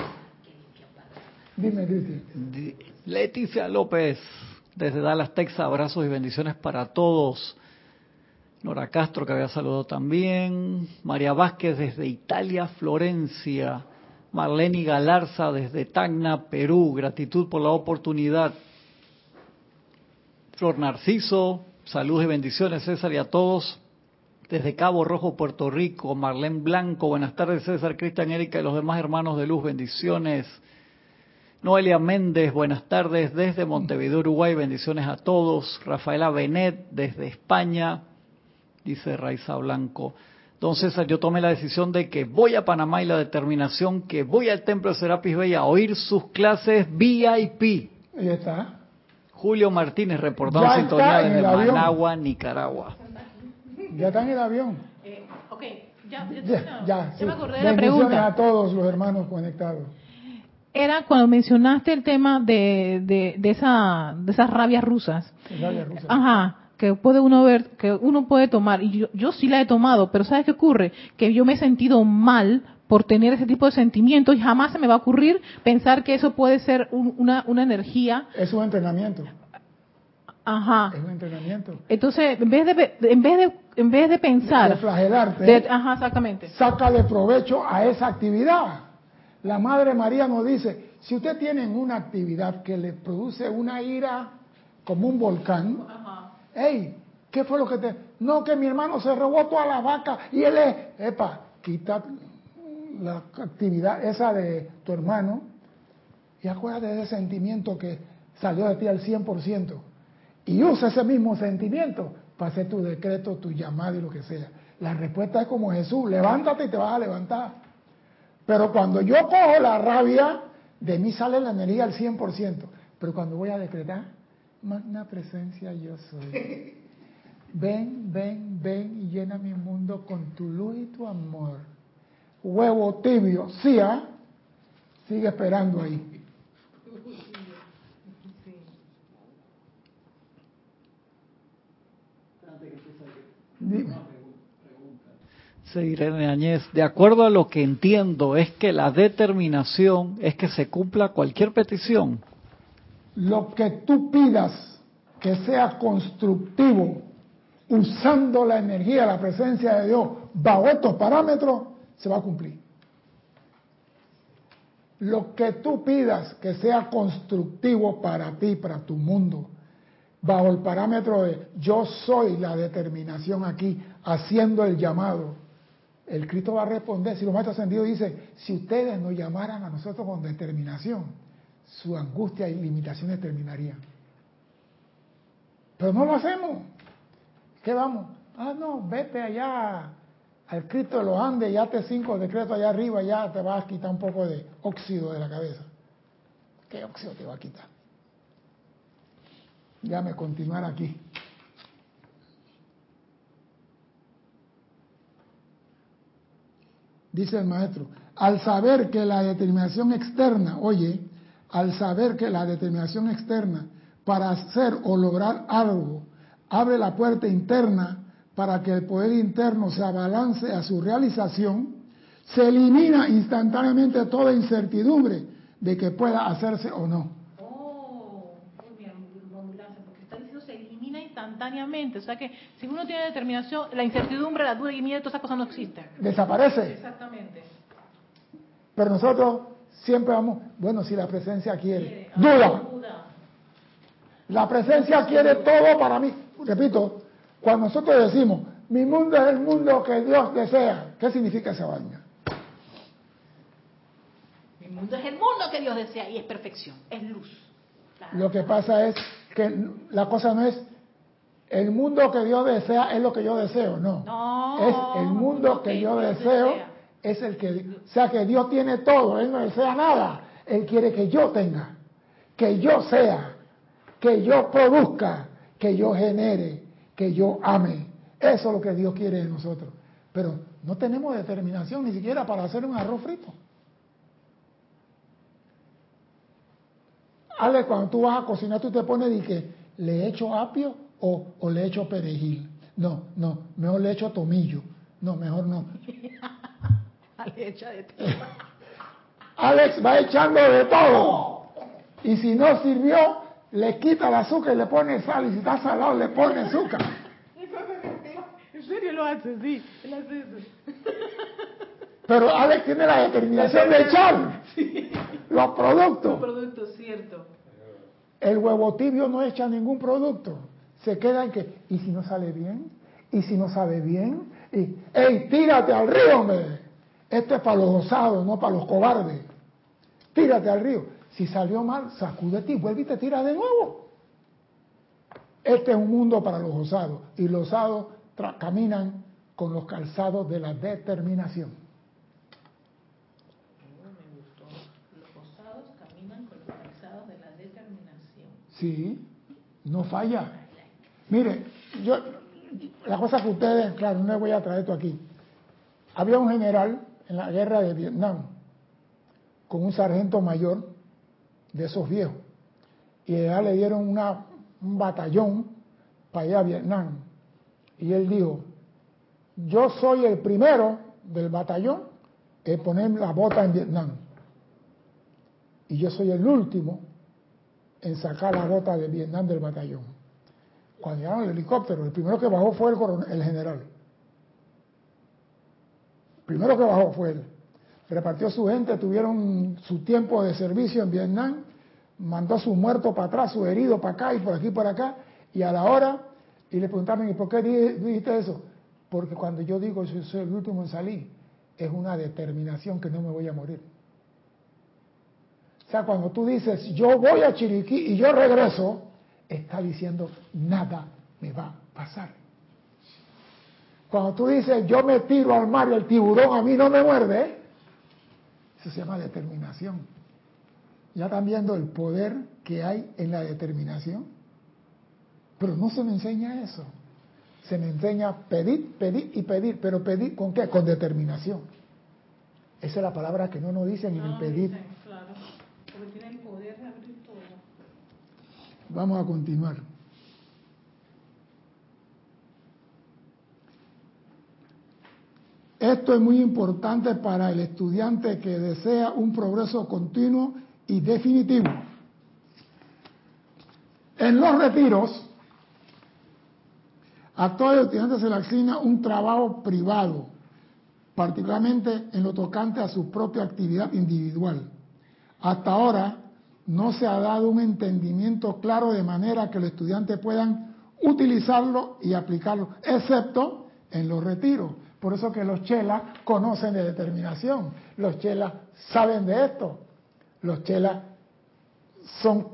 Dime, Cristi.
Leticia López, desde Dallas, Texas, abrazos y bendiciones para todos. Nora Castro, que había saludado también. María Vázquez, desde Italia, Florencia. Marlene Galarza, desde Tacna, Perú. Gratitud por la oportunidad. Flor Narciso, saludos y bendiciones, César, y a todos. Desde Cabo Rojo, Puerto Rico, Marlene Blanco, buenas tardes, César, Cristian, Erika y los demás hermanos de luz, bendiciones. Noelia Méndez, buenas tardes desde Montevideo, Uruguay, bendiciones a todos. Rafaela Benet desde España, dice Raiza Blanco. Don César, yo tomé la decisión de que voy a Panamá y la determinación que voy al Templo de Serapis Bey a oír sus clases VIP.
Ahí está.
Julio Martínez, reportando
Ya
sintonía desde. Managua, Nicaragua.
Ya está en el avión.
Eh, ok, ya, ya,
Ya, ya, sí.
me acordé de la
Bendiciones
pregunta.
a todos los hermanos conectados.
Era cuando mencionaste el tema de, de, de, esa, de esas rabias rusas.
Rusa.
Ajá, que puede uno ver, que uno puede tomar, y yo, yo sí la he tomado, pero ¿sabes qué ocurre? Que yo me he sentido mal por tener ese tipo de sentimientos y jamás se me va a ocurrir pensar que eso puede ser un- una, una energía.
Es un entrenamiento.
Ajá.
Es un entrenamiento.
Entonces, en vez de, en vez de, en vez de
De
pensar,
flagelarte.
de- ajá, exactamente.
sácale provecho a esa actividad. La Madre María nos dice, si usted tiene una actividad que le produce una ira como un volcán, hey, ¿qué fue lo que te... No, que mi hermano se robó toda la vaca y él es... Epa, quita la actividad esa de tu hermano y acuérdate de ese sentimiento que salió de ti al 100% y usa ese mismo sentimiento para hacer tu decreto, tu llamado y lo que sea. La respuesta es como Jesús, levántate y te vas a levantar. Pero cuando yo cojo la rabia, de mí sale la energía al 100%. Pero cuando voy a decretar, magna presencia yo soy. Ven, ven, ven y llena mi mundo con tu luz y tu amor. Huevo tibio, sí, ¿ah? Sigue esperando ahí. Dime.
Sí, Irene Añez, de acuerdo a lo que entiendo, es que la determinación es que se cumpla cualquier petición.
Lo que tú pidas que sea constructivo, usando la energía, la presencia de Dios, bajo estos parámetros, se va a cumplir. Lo que tú pidas que sea constructivo para ti, para tu mundo, bajo el parámetro de yo soy la determinación aquí, haciendo el llamado, el Cristo va a responder. Si los maestros ascendidos dicen, si ustedes nos llamaran a nosotros con determinación, su angustia y limitaciones terminarían. Pero no lo hacemos. ¿Qué vamos? Ah, no, vete allá al Cristo de los Andes y hazte cinco decretos allá arriba, ya te vas a quitar un poco de óxido de la cabeza. ¿Qué óxido te va a quitar? Déjame continuar aquí. Dice el maestro, al saber que la determinación externa, oye, al saber que la determinación externa para hacer o lograr algo abre la puerta interna para que el poder interno se abalance a su realización, se elimina instantáneamente toda incertidumbre de que pueda hacerse o no.
Oh, muy bien, ambulancia, porque está diciendo se elimina instantáneamente. O sea que si uno tiene determinación, la incertidumbre, la duda y el miedo, todas esas cosas no existen.
Desaparece.
Exactamente.
Pero nosotros siempre vamos, bueno, si la presencia quiere.
Ah,
Duda.
duda.
La presencia quiere todo para mí. Repito, cuando nosotros decimos, mi mundo es el mundo que Dios desea, ¿qué significa esa vaina?
Mi mundo es el mundo que Dios desea y es perfección, es luz. Claro.
Lo que pasa es que la cosa no es el mundo que Dios desea es lo que yo deseo, no.
No,
es el mundo que yo
Dios
deseo
desea.
es el que, o sea que Dios tiene todo, Él no desea nada, Él quiere que yo tenga, que yo sea, que yo produzca, que yo genere, que yo ame. Eso es lo que Dios quiere de nosotros. Pero no tenemos determinación ni siquiera para hacer un arroz frito. Ale, cuando tú vas a cocinar, tú te pones y que le echo apio o, o le echo perejil. No, no, mejor le echo tomillo. No, mejor no.
Ale, echa de ti.
Alex va echando de todo. Y si no sirvió, le quita el azúcar y le pone sal. Y si está salado, le pone azúcar.
En serio lo hace, sí. Él hace eso.
Pero Alex tiene la determinación de echar los productos.
producto cierto.
El huevo tibio no echa ningún producto. Se queda en que, ¿y si no sale bien? ¿Y si no sabe bien? Y, ¡ey, tírate al río, hombre! Esto es para los osados, no para los cobardes. Tírate al río. Si salió mal, sacúdete y vuelve y te tira de nuevo. Este es un mundo para los osados. Y los osados caminan con los calzados de la determinación.
me gustó. Los osados caminan con los calzados de la determinación.
Sí, no falla. Mire, yo, la cosa que ustedes, claro, no les voy a traer esto aquí. Había un general en la guerra de Vietnam con un sargento mayor de esos viejos y ya le dieron un batallón para ir a Vietnam. Y él dijo, yo soy el primero del batallón en poner la bota en Vietnam. Y yo soy el último en sacar la bota de Vietnam del batallón. Cuando llegaron el helicóptero, el primero que bajó fue el, coronel- el general. El primero que bajó fue él. Repartió su gente, tuvieron su tiempo de servicio en Vietnam, mandó su muerto para atrás, su herido para acá y por aquí por acá, y a la hora, y le preguntaron, ¿y por qué di- dijiste eso? Porque cuando yo digo yo soy el último en salir, es una determinación que no me voy a morir. O sea, cuando tú dices, yo voy a Chiriquí y yo regreso, está diciendo, nada me va a pasar. Cuando tú dices, yo me tiro al mar y el tiburón a mí no me muerde, eso se llama determinación. Ya están viendo el poder que hay en la determinación. Pero no se me enseña eso. Se me enseña pedir, pedir y pedir. Pero pedir con qué? Con determinación. Esa es la palabra que no nos dicen en el pedir.
dicen, claro. Porque tiene el poder de abrir todo.
Vamos a continuar. Esto es muy importante para el estudiante que desea un progreso continuo y definitivo. En los retiros, a todo estudiante se le asigna un trabajo privado, particularmente en lo tocante a su propia actividad individual. Hasta ahora no se ha dado un entendimiento claro de manera que los estudiantes puedan utilizarlo y aplicarlo, excepto en los retiros. Por eso que los chelas conocen de determinación, los chelas saben de esto, los chelas son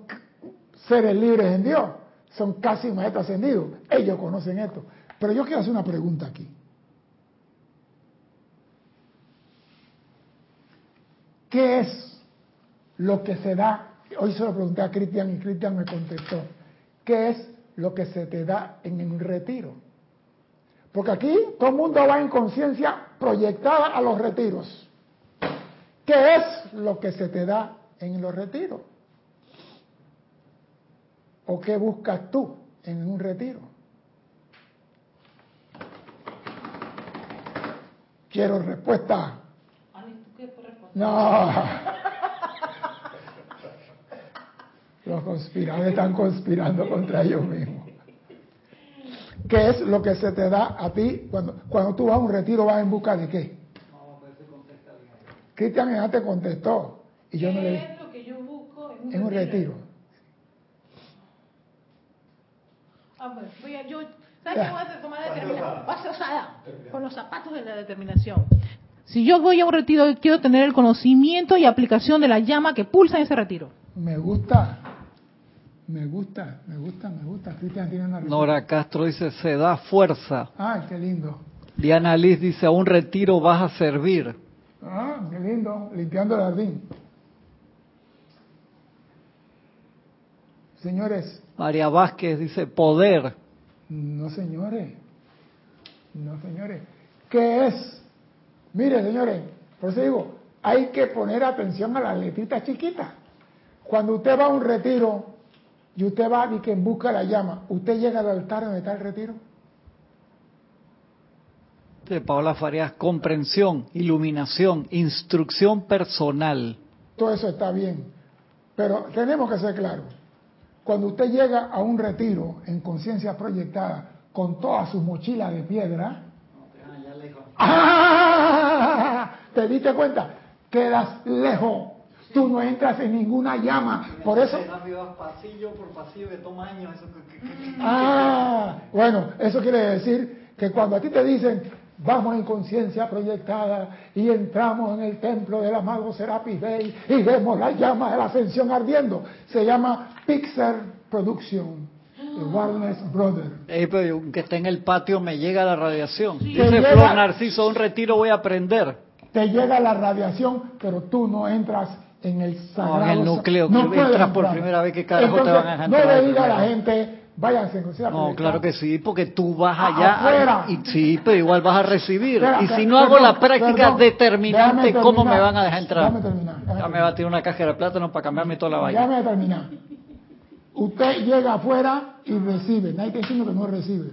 seres libres en Dios, son casi maestros ascendidos, ellos conocen esto. Pero yo quiero hacer una pregunta aquí. ¿Qué es lo que se da? Hoy se lo pregunté a Cristian y Cristian me contestó. ¿Qué es lo que se te da en un retiro? Porque aquí todo el mundo va en conciencia proyectada a los retiros. ¿Qué es lo que se te da en los retiros? ¿O qué buscas tú en un retiro? Quiero respuesta. No. Los conspiradores están conspirando contra ellos mismos. ¿Qué es lo que se te da a ti cuando, cuando tú vas a un retiro? ¿Vas en busca de qué? Cristian ya te contestó. Y yo no
¿Qué
le
es lo que yo busco en un,
en un retiro.
Ah, pues, voy a, yo, ¿sabes qué voy a hacer? Tomar determinación. Voy a ser osada, con los zapatos de la determinación. Si yo voy a un retiro, quiero tener el conocimiento y aplicación de la llama que pulsa en ese retiro.
Me gusta. Me gusta, me gusta, me gusta. Cristian tiene una respuesta.
Nora Castro dice, se da fuerza.
Ay, qué lindo.
Diana Liz dice, a un retiro vas a servir.
Ah, qué lindo. Limpiando el jardín. Señores,
María Vázquez dice, poder.
No, señores. No, señores. ¿Qué es? Mire, señores, por eso digo, hay que poner atención a las letritas chiquitas. Cuando usted va a un retiro y usted va y quien busca la llama, ¿usted llega al altar donde está el retiro?
De Paola Farías, comprensión, iluminación, instrucción personal.
Todo eso está bien, pero tenemos que ser claros. Cuando usted llega a un retiro en conciencia proyectada con todas sus mochilas de piedra, ¡Ah! ¿te diste cuenta? Quedas lejos. Tú no entras en ninguna llama. Por eso.
pasillo por pasillo que toma años.
Ah, bueno, eso quiere decir que cuando a ti te dicen, vamos en conciencia proyectada y entramos en el templo del amado Serapis Bey y vemos la llama de la ascensión ardiendo, se llama Pixar Production. de Warner Brothers.
Eh, pero que esté en el patio me llega la radiación.
Te
Dice
llega-
Flor Narciso, un retiro voy a aprender.
Te llega la radiación, pero tú no entras en el sagrado.
en el núcleo, que
puedes
entras por
entrar.
primera vez, ¿qué carajo te
Entonces,
van a dejar
No
entrar
le diga a la gente, váyanse
No, claro que sí, porque tú vas allá
afuera.
y sí, pero igual vas a recibir.
Espera,
y si no hago
perdón,
la práctica
perdón,
determinante, ¿cómo me van a dejar entrar?
déjame terminar, déjame
Ya me va a tirar una caja de plátano para cambiarme toda la vaina.
Déjame terminar. Usted llega afuera y recibe. Nadie está diciendo que no recibe.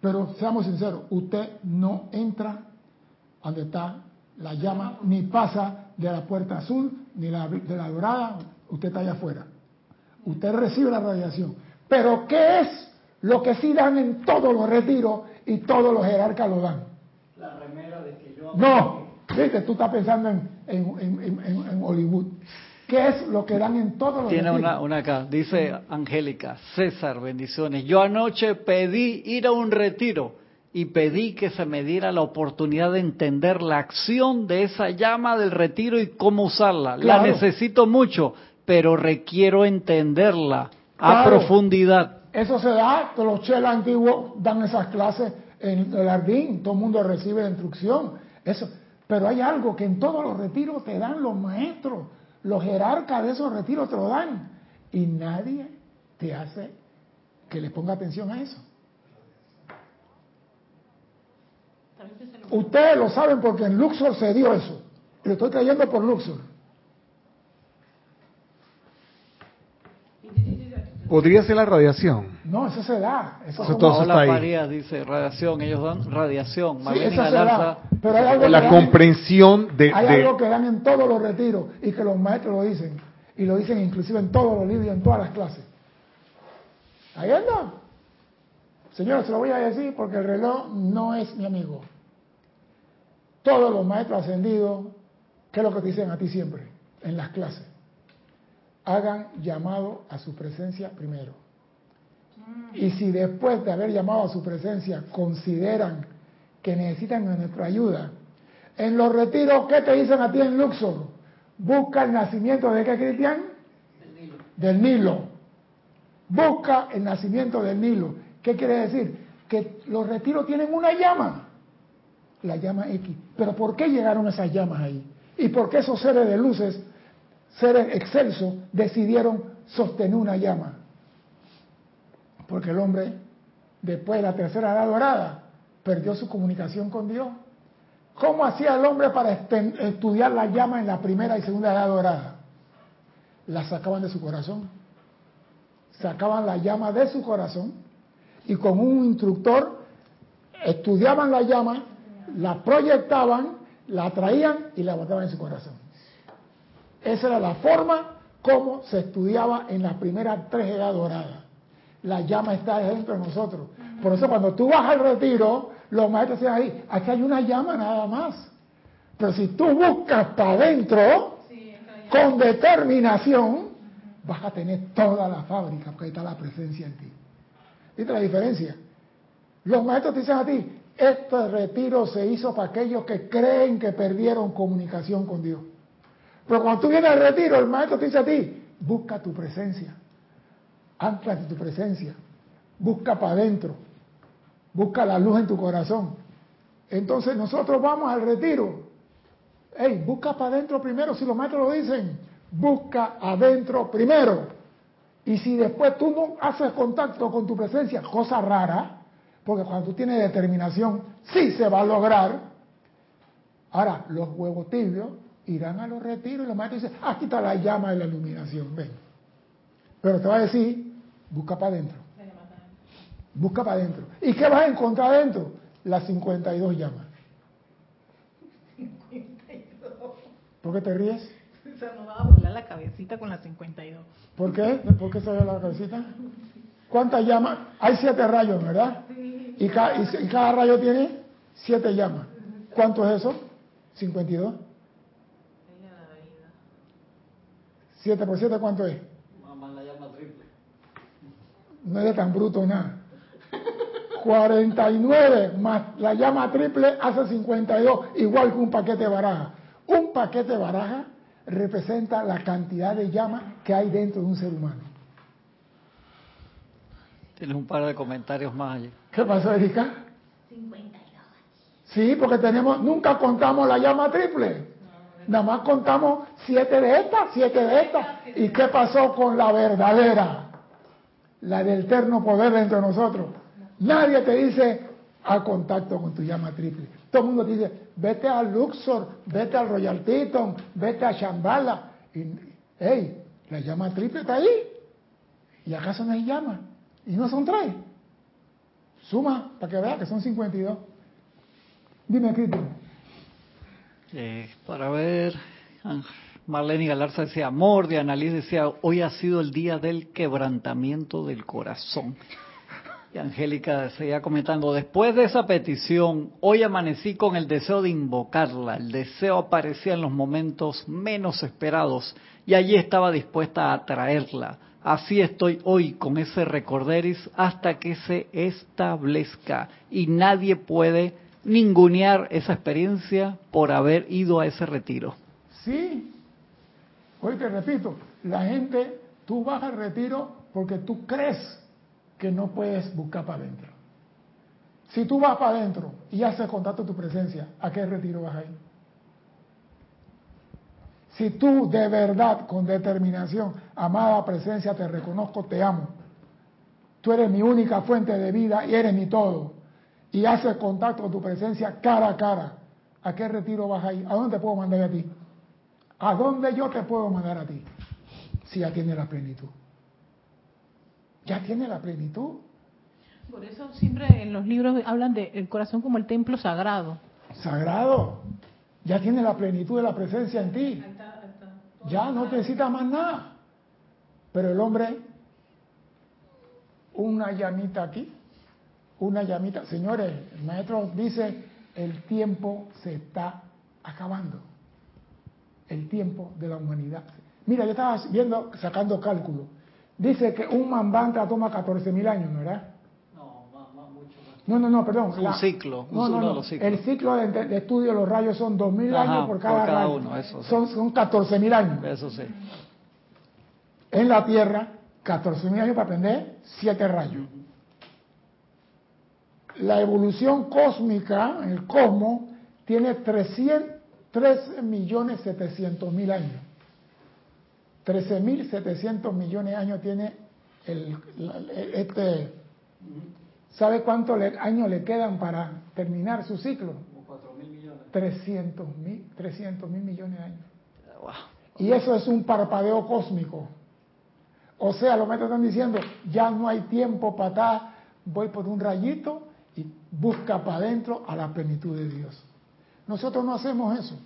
Pero seamos sinceros, usted no entra donde está la llama, ni pasa de la puerta azul, ni la, de la dorada. Usted está allá afuera. Usted recibe la radiación. Pero ¿qué es lo que sí dan en todos los retiros y todos los jerarcas lo dan?
La remera de que yo
No, viste, tú estás pensando en, en- en- en- Hollywood. ¿Qué es lo que dan en todos los
Tiene
retiros?
una, una acá, dice Angélica, César, bendiciones. Yo anoche pedí ir a un retiro y pedí que se me diera la oportunidad de entender la acción de esa llama del retiro y cómo usarla.
Claro.
La necesito mucho, pero requiero entenderla a profundidad.
Eso se da, que los chelas antiguos dan esas clases en el jardín, todo el mundo recibe la instrucción. Eso. Pero hay algo que en todos los retiros te dan los maestros, los jerarcas de esos retiros te lo dan. Y nadie te hace que le ponga atención a eso. Ustedes lo saben porque en Luxor se dio eso. Y lo estoy trayendo por Luxor.
Podría ser la radiación.
No, eso se da. Eso
Eso todo- está.
Farías dice radiación, ellos dan radiación.
Sí,
Marlene
eso se
Galarza,
da. Pero hay algo
la
dan-
comprensión de,
Hay
de-
algo que dan en todos los retiros y que los maestros lo dicen. Y lo dicen inclusive en todos los libros y en todas las clases. Ahí anda. Señores, se lo voy a decir porque el reloj no es mi amigo. Todos los maestros ascendidos, ¿qué es lo que te dicen a ti siempre en las clases? Hagan llamado a su presencia primero. Y si después de haber llamado a su presencia consideran que necesitan de nuestra ayuda, en los retiros, ¿qué te dicen a ti en Luxor? Busca el nacimiento de qué, Cristian? Del Nilo. Busca el nacimiento del Nilo. ¿Qué quiere decir? Que los retiros tienen una llama, la llama X. Pero ¿por qué llegaron esas llamas ahí? ¿Y por qué esos seres de luces, seres excelsos, decidieron sostener una llama? Porque el hombre, después de la tercera edad dorada, perdió su comunicación con Dios. ¿Cómo hacía el hombre para estudiar la llama en la primera y segunda edad dorada? La sacaban de su corazón. Sacaban la llama de su corazón y con un instructor estudiaban la llama, la proyectaban, la traían y la botaban en su corazón. Esa era la forma como se estudiaba en las primeras tres edades doradas. La llama está dentro de nosotros. Por eso cuando tú vas al retiro, los maestros dicen ahí, aquí hay una llama nada más. Pero si tú buscas para adentro, con determinación, vas a tener toda la fábrica, porque ahí está la presencia en ti. ¿Viste la diferencia? Los maestros te dicen a ti, este retiro se hizo para aquellos que creen que perdieron comunicación con Dios. Pero cuando tú vienes al retiro, el maestro te dice a ti, busca tu presencia, anclate tu presencia, busca para adentro, busca la luz en tu corazón. Entonces nosotros vamos al retiro. Hey, busca para adentro primero, si los maestros lo dicen, busca adentro primero. Y si después tú no haces contacto con tu presencia, cosa rara, porque cuando tú tienes determinación, sí se va a lograr. Ahora, los huevos tibios irán a los retiros y los maestros dicen, aquí está la llama de la iluminación, ven. Pero te va a decir, busca para adentro. Busca para adentro. ¿Y qué vas a encontrar adentro? Las 52 llamas. ¿Por qué te ríes?
Sea, no va a volar la cabecita con las 52.
¿Por qué? ¿Por qué se ve la cabecita? ¿Cuántas llamas? Hay siete rayos, ¿verdad? Y, ca- y- y cada rayo tiene siete llamas. ¿Cuánto es eso? 52. 7 por 7, ¿cuánto es?
Mamá la llama triple.
No eres tan bruto nada. 49 más la llama triple hace 52, igual que un paquete de baraja. Un paquete de baraja representa la cantidad de llamas que hay dentro de un ser humano.
Tienes un par de comentarios más allí.
¿Qué pasó, Erika? Sí, porque tenemos, nunca contamos la llama triple. Nada más contamos siete de estas, siete de estas. ¿Y qué pasó con la verdadera? La del eterno poder dentro de nosotros. Nadie te dice a contacto con tu llama triple. Todo el mundo dice, vete a Luxor, vete al Royal Teton, vete a Shambhala. Y, hey, la llama triple está ahí. ¿Y acaso no hay llama? Y no son tres. Suma para que veas que son 52. Dime, Cristian.
Eh, para ver, Marlene Galarza decía, amor, de Annalise decía, hoy ha sido el día del quebrantamiento del corazón. Y Angélica seguía comentando, después de esa petición, hoy amanecí con el deseo de invocarla. El deseo aparecía en los momentos menos esperados y allí estaba dispuesta a atraerla. Así estoy hoy con ese recorderis hasta que se establezca y nadie puede ningunear esa experiencia por haber ido a ese retiro.
Sí. Hoy te repito, la gente, tú vas al retiro porque tú crees que no puedes buscar para adentro. Si tú vas para adentro y haces contacto tu presencia, ¿a qué retiro vas a ir? Si tú de verdad, con determinación, amada presencia, te reconozco, te amo. Tú eres mi única fuente de vida y eres mi todo. Y haces contacto con tu presencia cara a cara. ¿A qué retiro vas a ir? ¿A dónde te puedo mandar a ti? ¿A dónde yo te puedo mandar a ti? Si ya tiene la plenitud. Ya tiene la plenitud.
Por eso siempre en los libros hablan del corazón como el templo sagrado.
Sagrado. Ya tiene la plenitud de la presencia en ti. Ya no necesitas más nada. Pero el hombre, una llamita aquí, una llamita. Señores, el maestro dice, el tiempo se está acabando. El tiempo de la humanidad. Mira, yo estaba viendo, sacando cálculo. Dice que un mambanta toma 14 mil años, ¿no verdad?
No, mucho más.
No, no, no, perdón.
Es un ciclo,
No,
es
no, no.
los ciclos.
El ciclo de, de estudio de los rayos son 2.000
Ajá,
años por cada,
por cada
rayo.
uno, eso sí.
Son, son 14.000 años.
Eso sí.
En la Tierra, 14.000 años para aprender 7 rayos. La evolución cósmica, el cosmos, tiene 300, 13.700.000 años. 13.700 millones de años tiene el, este... ¿Sabe cuántos le- años le quedan para terminar su ciclo?
Como 4 mil millones.
300 mil 300 mil millones de años.
Wow.
Y eso es un parpadeo cósmico. O sea, los maestros están diciendo, ya no hay tiempo para estar, voy por un rayito y busca para adentro a la plenitud de Dios. Nosotros no hacemos eso.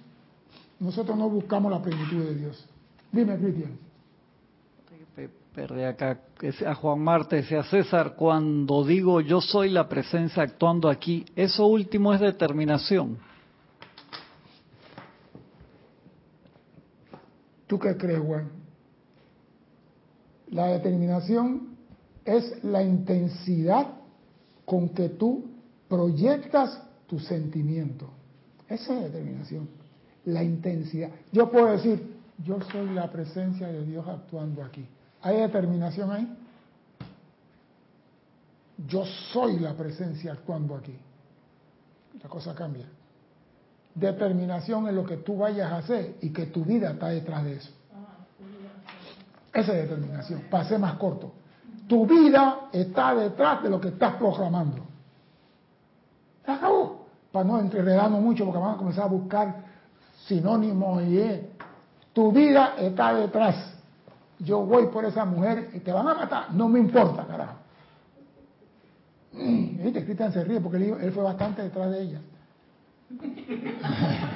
Nosotros no buscamos la plenitud de Dios. Dime, Cristian.
Pe- Perdí acá. sea Juan Marte, decía César, cuando digo yo soy la presencia actuando aquí, eso último es determinación.
¿Tú qué crees, Juan? La determinación es la intensidad con que tú proyectas tu sentimiento. Esa es determinación. La intensidad. Yo puedo decir, yo soy la presencia de Dios actuando aquí. ¿Hay determinación ahí? Yo soy la presencia actuando aquí. La cosa cambia. Determinación es lo que tú vayas a hacer y que tu vida está detrás de eso. Esa es determinación, ser más corto. Tu vida está detrás de lo que estás proclamando. Se acabó. Para no enredarnos mucho, porque vamos a comenzar a buscar sinónimos y tu vida está detrás. yo voy por esa mujer y te van a matar, no me importa, carajo. Viste, Cristian se ríe porque él, fue bastante detrás de ella.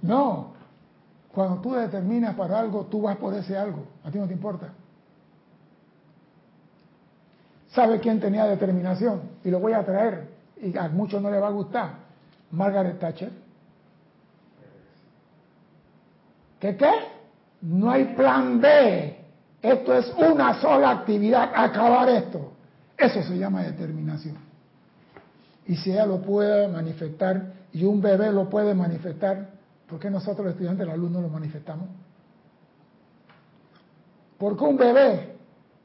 No, cuando tú determinas para algo, tú vas por ese algo, a ti no te importa. ¿Sabe quién tenía determinación? Y lo voy a traer, y a muchos no le va a gustar. Margaret Thatcher. ¿Qué qué? No hay plan B. Esto es una sola actividad, acabar esto. Eso se llama determinación. Y si ella lo puede manifestar y un bebé lo puede manifestar, ¿por qué nosotros los estudiantes de la luz no lo manifestamos? Porque un bebé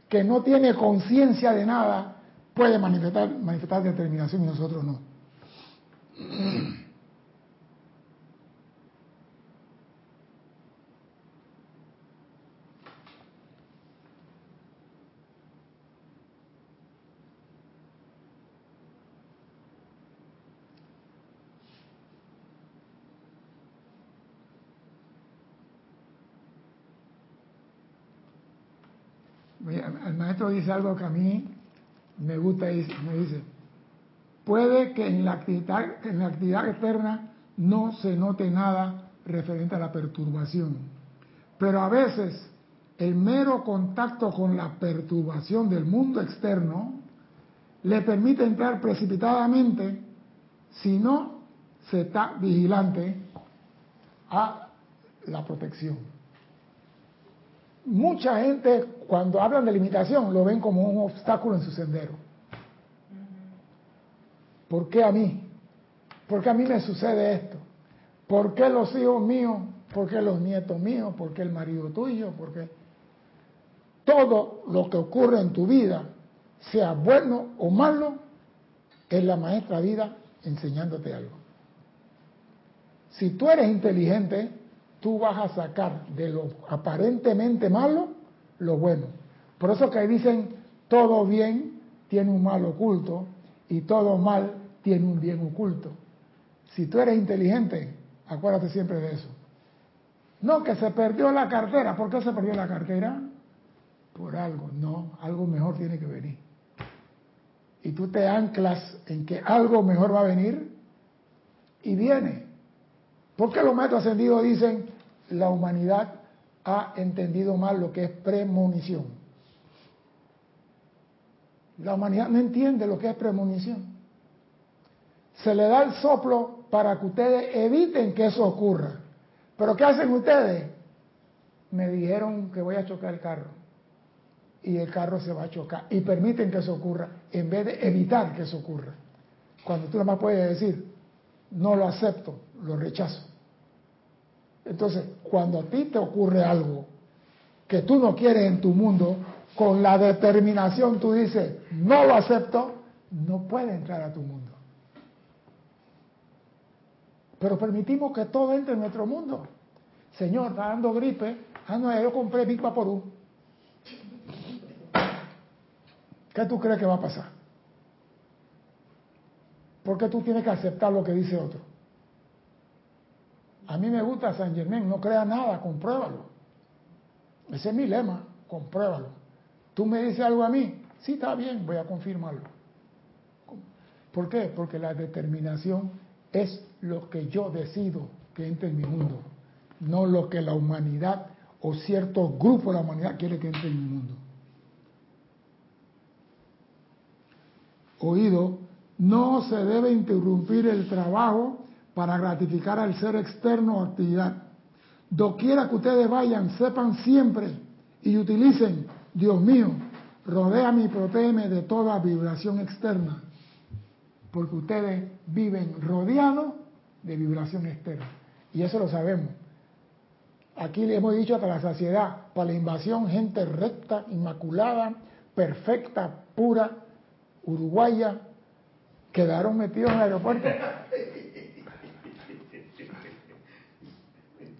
que no tiene conciencia de nada puede manifestar, manifestar determinación y nosotros no. El maestro dice algo que a mí me gusta y me dice, puede que en la actividad, en la actividad externa no se note nada referente a la perturbación, pero a veces el mero contacto con la perturbación del mundo externo le permite entrar precipitadamente si no se está vigilante a la protección. Mucha gente cuando hablan de limitación lo ven como un obstáculo en su sendero. ¿Por qué a mí? ¿Por qué a mí me sucede esto? ¿Por qué los hijos míos? ¿Por qué los nietos míos? ¿Por qué el marido tuyo? ¿Por qué? Todo lo que ocurre en tu vida, sea bueno o malo, es la maestra vida enseñándote algo. Si tú eres inteligente, tú vas a sacar de lo aparentemente malo lo bueno. Por eso que dicen, todo bien tiene un mal oculto y todo mal tiene un bien oculto. Si tú eres inteligente, acuérdate siempre de eso. No, que se perdió la cartera. ¿Por qué se perdió la cartera? Por algo. No, algo mejor tiene que venir. Y tú te anclas en que algo mejor va a venir y viene. ¿Por qué los maestros ascendidos dicen la humanidad ha entendido mal lo que es premonición? La humanidad no entiende lo que es premonición. Se le da el soplo para que ustedes eviten que eso ocurra. Pero ¿qué hacen ustedes? Me dijeron que voy a chocar el carro. Y el carro se va a chocar. Y permiten que eso ocurra en vez de evitar que eso ocurra. Cuando tú nada más puedes decir, no lo acepto, lo rechazo. Entonces, cuando a ti te ocurre algo que tú no quieres en tu mundo, con la determinación tú dices, no lo acepto, no puede entrar a tu mundo. Pero permitimos que todo entre en nuestro mundo. Señor, está dando gripe. Ah, no, yo compré Big Vaporú. ¿Qué tú crees que va a pasar? Porque tú tienes que aceptar lo que dice otro. A mí me gusta San Germán, no crea nada, compruébalo. Ese es mi lema, compruébalo. Tú me dices algo a mí, sí está bien, voy a confirmarlo. ¿Por qué? Porque la determinación es lo que yo decido que entre en mi mundo, no lo que la humanidad o cierto grupo de la humanidad quiere que entre en mi mundo. Oído, no se debe interrumpir el trabajo para gratificar al ser externo o actividad. Doquiera que ustedes vayan, sepan siempre y utilicen, Dios mío, rodéame y protégeme de toda vibración externa, porque ustedes viven rodeados de vibración externa. Y eso lo sabemos. Aquí le hemos dicho hasta la saciedad, para la invasión, gente recta, inmaculada, perfecta, pura, uruguaya, quedaron metidos en el aeropuerto.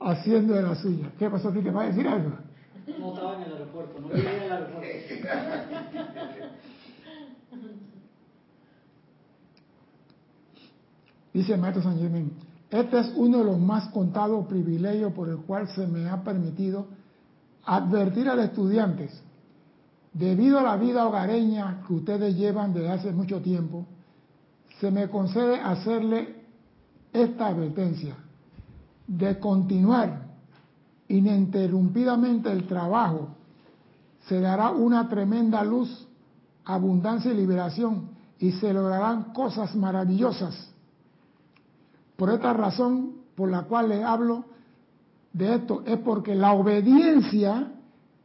haciendo de la suya. ¿Qué pasó aquí? ¿Te va a decir algo?
No estaba en el aeropuerto, no vivía en el aeropuerto.
Dice maestro San Germán, Este es uno de los más contados privilegios por el cual se me ha permitido advertir a los estudiantes, debido a la vida hogareña que ustedes llevan desde hace mucho tiempo, se me concede hacerle esta advertencia de continuar ininterrumpidamente el trabajo, se dará una tremenda luz, abundancia y liberación y se lograrán cosas maravillosas. Por esta razón por la cual le hablo de esto es porque la obediencia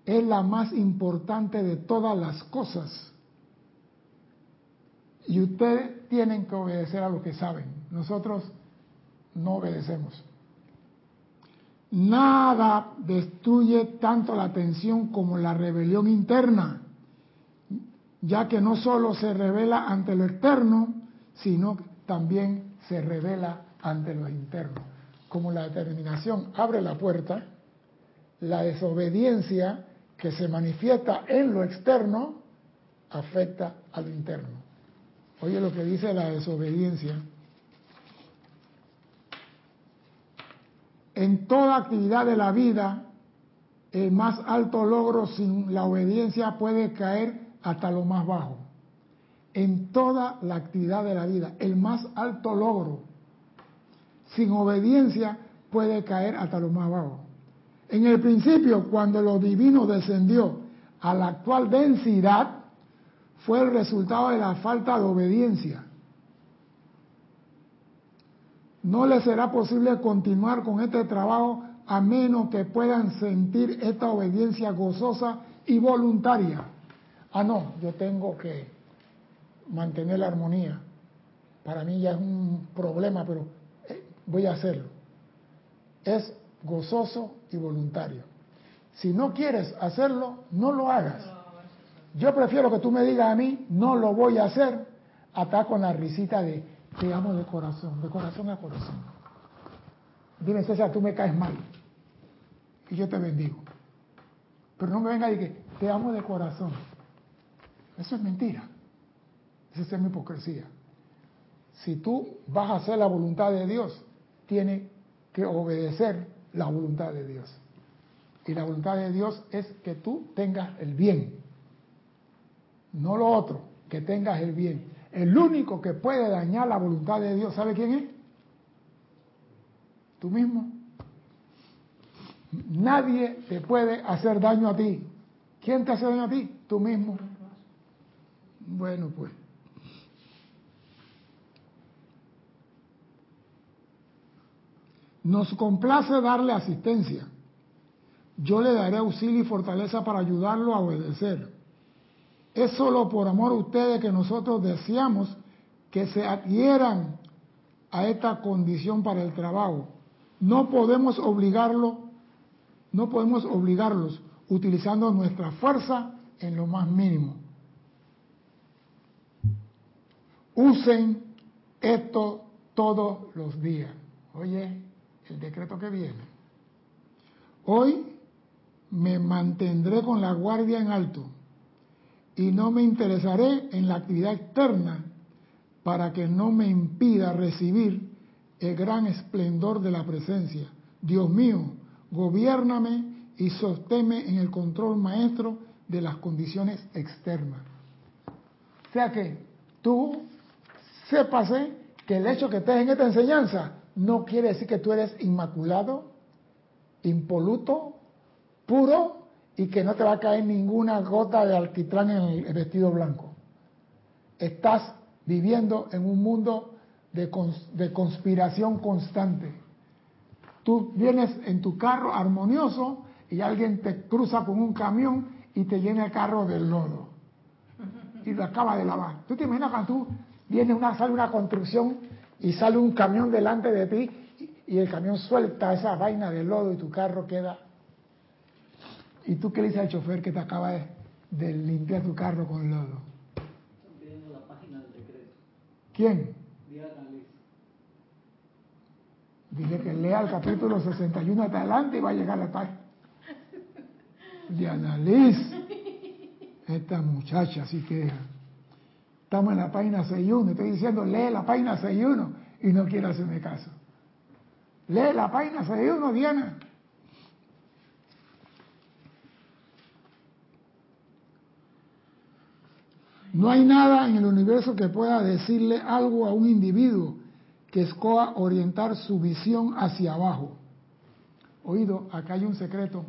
es la más importante de todas las cosas. Y ustedes tienen que obedecer a lo que saben. Nosotros no obedecemos. Nada destruye tanto la atención como la rebelión interna, ya que no solo se revela ante lo externo, sino también se revela ante lo interno. Como la determinación abre la puerta, la desobediencia que se manifiesta en lo externo afecta a lo interno. Oye lo que dice la desobediencia. En toda actividad de la vida, el más alto logro sin la obediencia puede caer hasta lo más bajo. En toda la actividad de la vida, el más alto logro sin obediencia puede caer hasta lo más bajo. En el principio, cuando lo divino descendió a la actual densidad, fue el resultado de la falta de obediencia. No les será posible continuar con este trabajo a menos que puedan sentir esta obediencia gozosa y voluntaria. Ah, no, yo tengo que mantener la armonía. Para mí ya es un problema, pero voy a hacerlo. Es gozoso y voluntario. Si no quieres hacerlo, no lo hagas. Yo prefiero que tú me digas a mí, no lo voy a hacer, hasta con la risita de, te amo de corazón, de corazón a corazón. Dime, César, tú me caes mal. Y yo te bendigo. Pero no me venga y que te amo de corazón. Eso es mentira. Esa es mi hipocresía. Si tú vas a hacer la voluntad de Dios, tienes que obedecer la voluntad de Dios. Y la voluntad de Dios es que tú tengas el bien. No lo otro, que tengas el bien. El único que puede dañar la voluntad de Dios, ¿sabe quién es? Tú mismo. Nadie te puede hacer daño a ti. ¿Quién te hace daño a ti? Tú mismo. Bueno, pues. Nos complace darle asistencia. Yo le daré auxilio y fortaleza para ayudarlo a obedecer. Es solo por amor a ustedes que nosotros deseamos que se adhieran a esta condición para el trabajo. No podemos obligarlo, no podemos obligarlos utilizando nuestra fuerza en lo más mínimo. Usen esto todos los días. Oye, el decreto que viene. Hoy me mantendré con la guardia en alto y no me interesaré en la actividad externa para que no me impida recibir el gran esplendor de la presencia. Dios mío, gobiername y sosténme en el control maestro de las condiciones externas. O sea que tú sépase que el hecho que estés en esta enseñanza no quiere decir que tú eres inmaculado, impoluto, puro y que no te va a caer ninguna gota de alquitrán en el vestido blanco. Estás viviendo en un mundo de, de conspiración constante. Tú vienes en tu carro armonioso y alguien te cruza con un camión y te llena el carro del lodo y lo acaba de lavar. ¿Tú te imaginas cuando tú vienes una sale una construcción y sale un camión delante de ti y el camión suelta esa vaina de lodo y tu carro queda ¿Y tú qué le dices al chofer que te acaba de, limpiar tu carro con lodo?
la página del decreto.
¿Quién? Dile que lea el capítulo 61 hasta adelante y va a llegar a la página. Diana Liz. Esta muchacha sí que Estamos en la página 61. Estoy diciendo, lee la página 61 y no quiere hacerme caso. Lee la página 61, Diana. No hay nada en el universo que pueda decirle algo a un individuo que escoja orientar su visión hacia abajo. Oído, acá hay un secreto.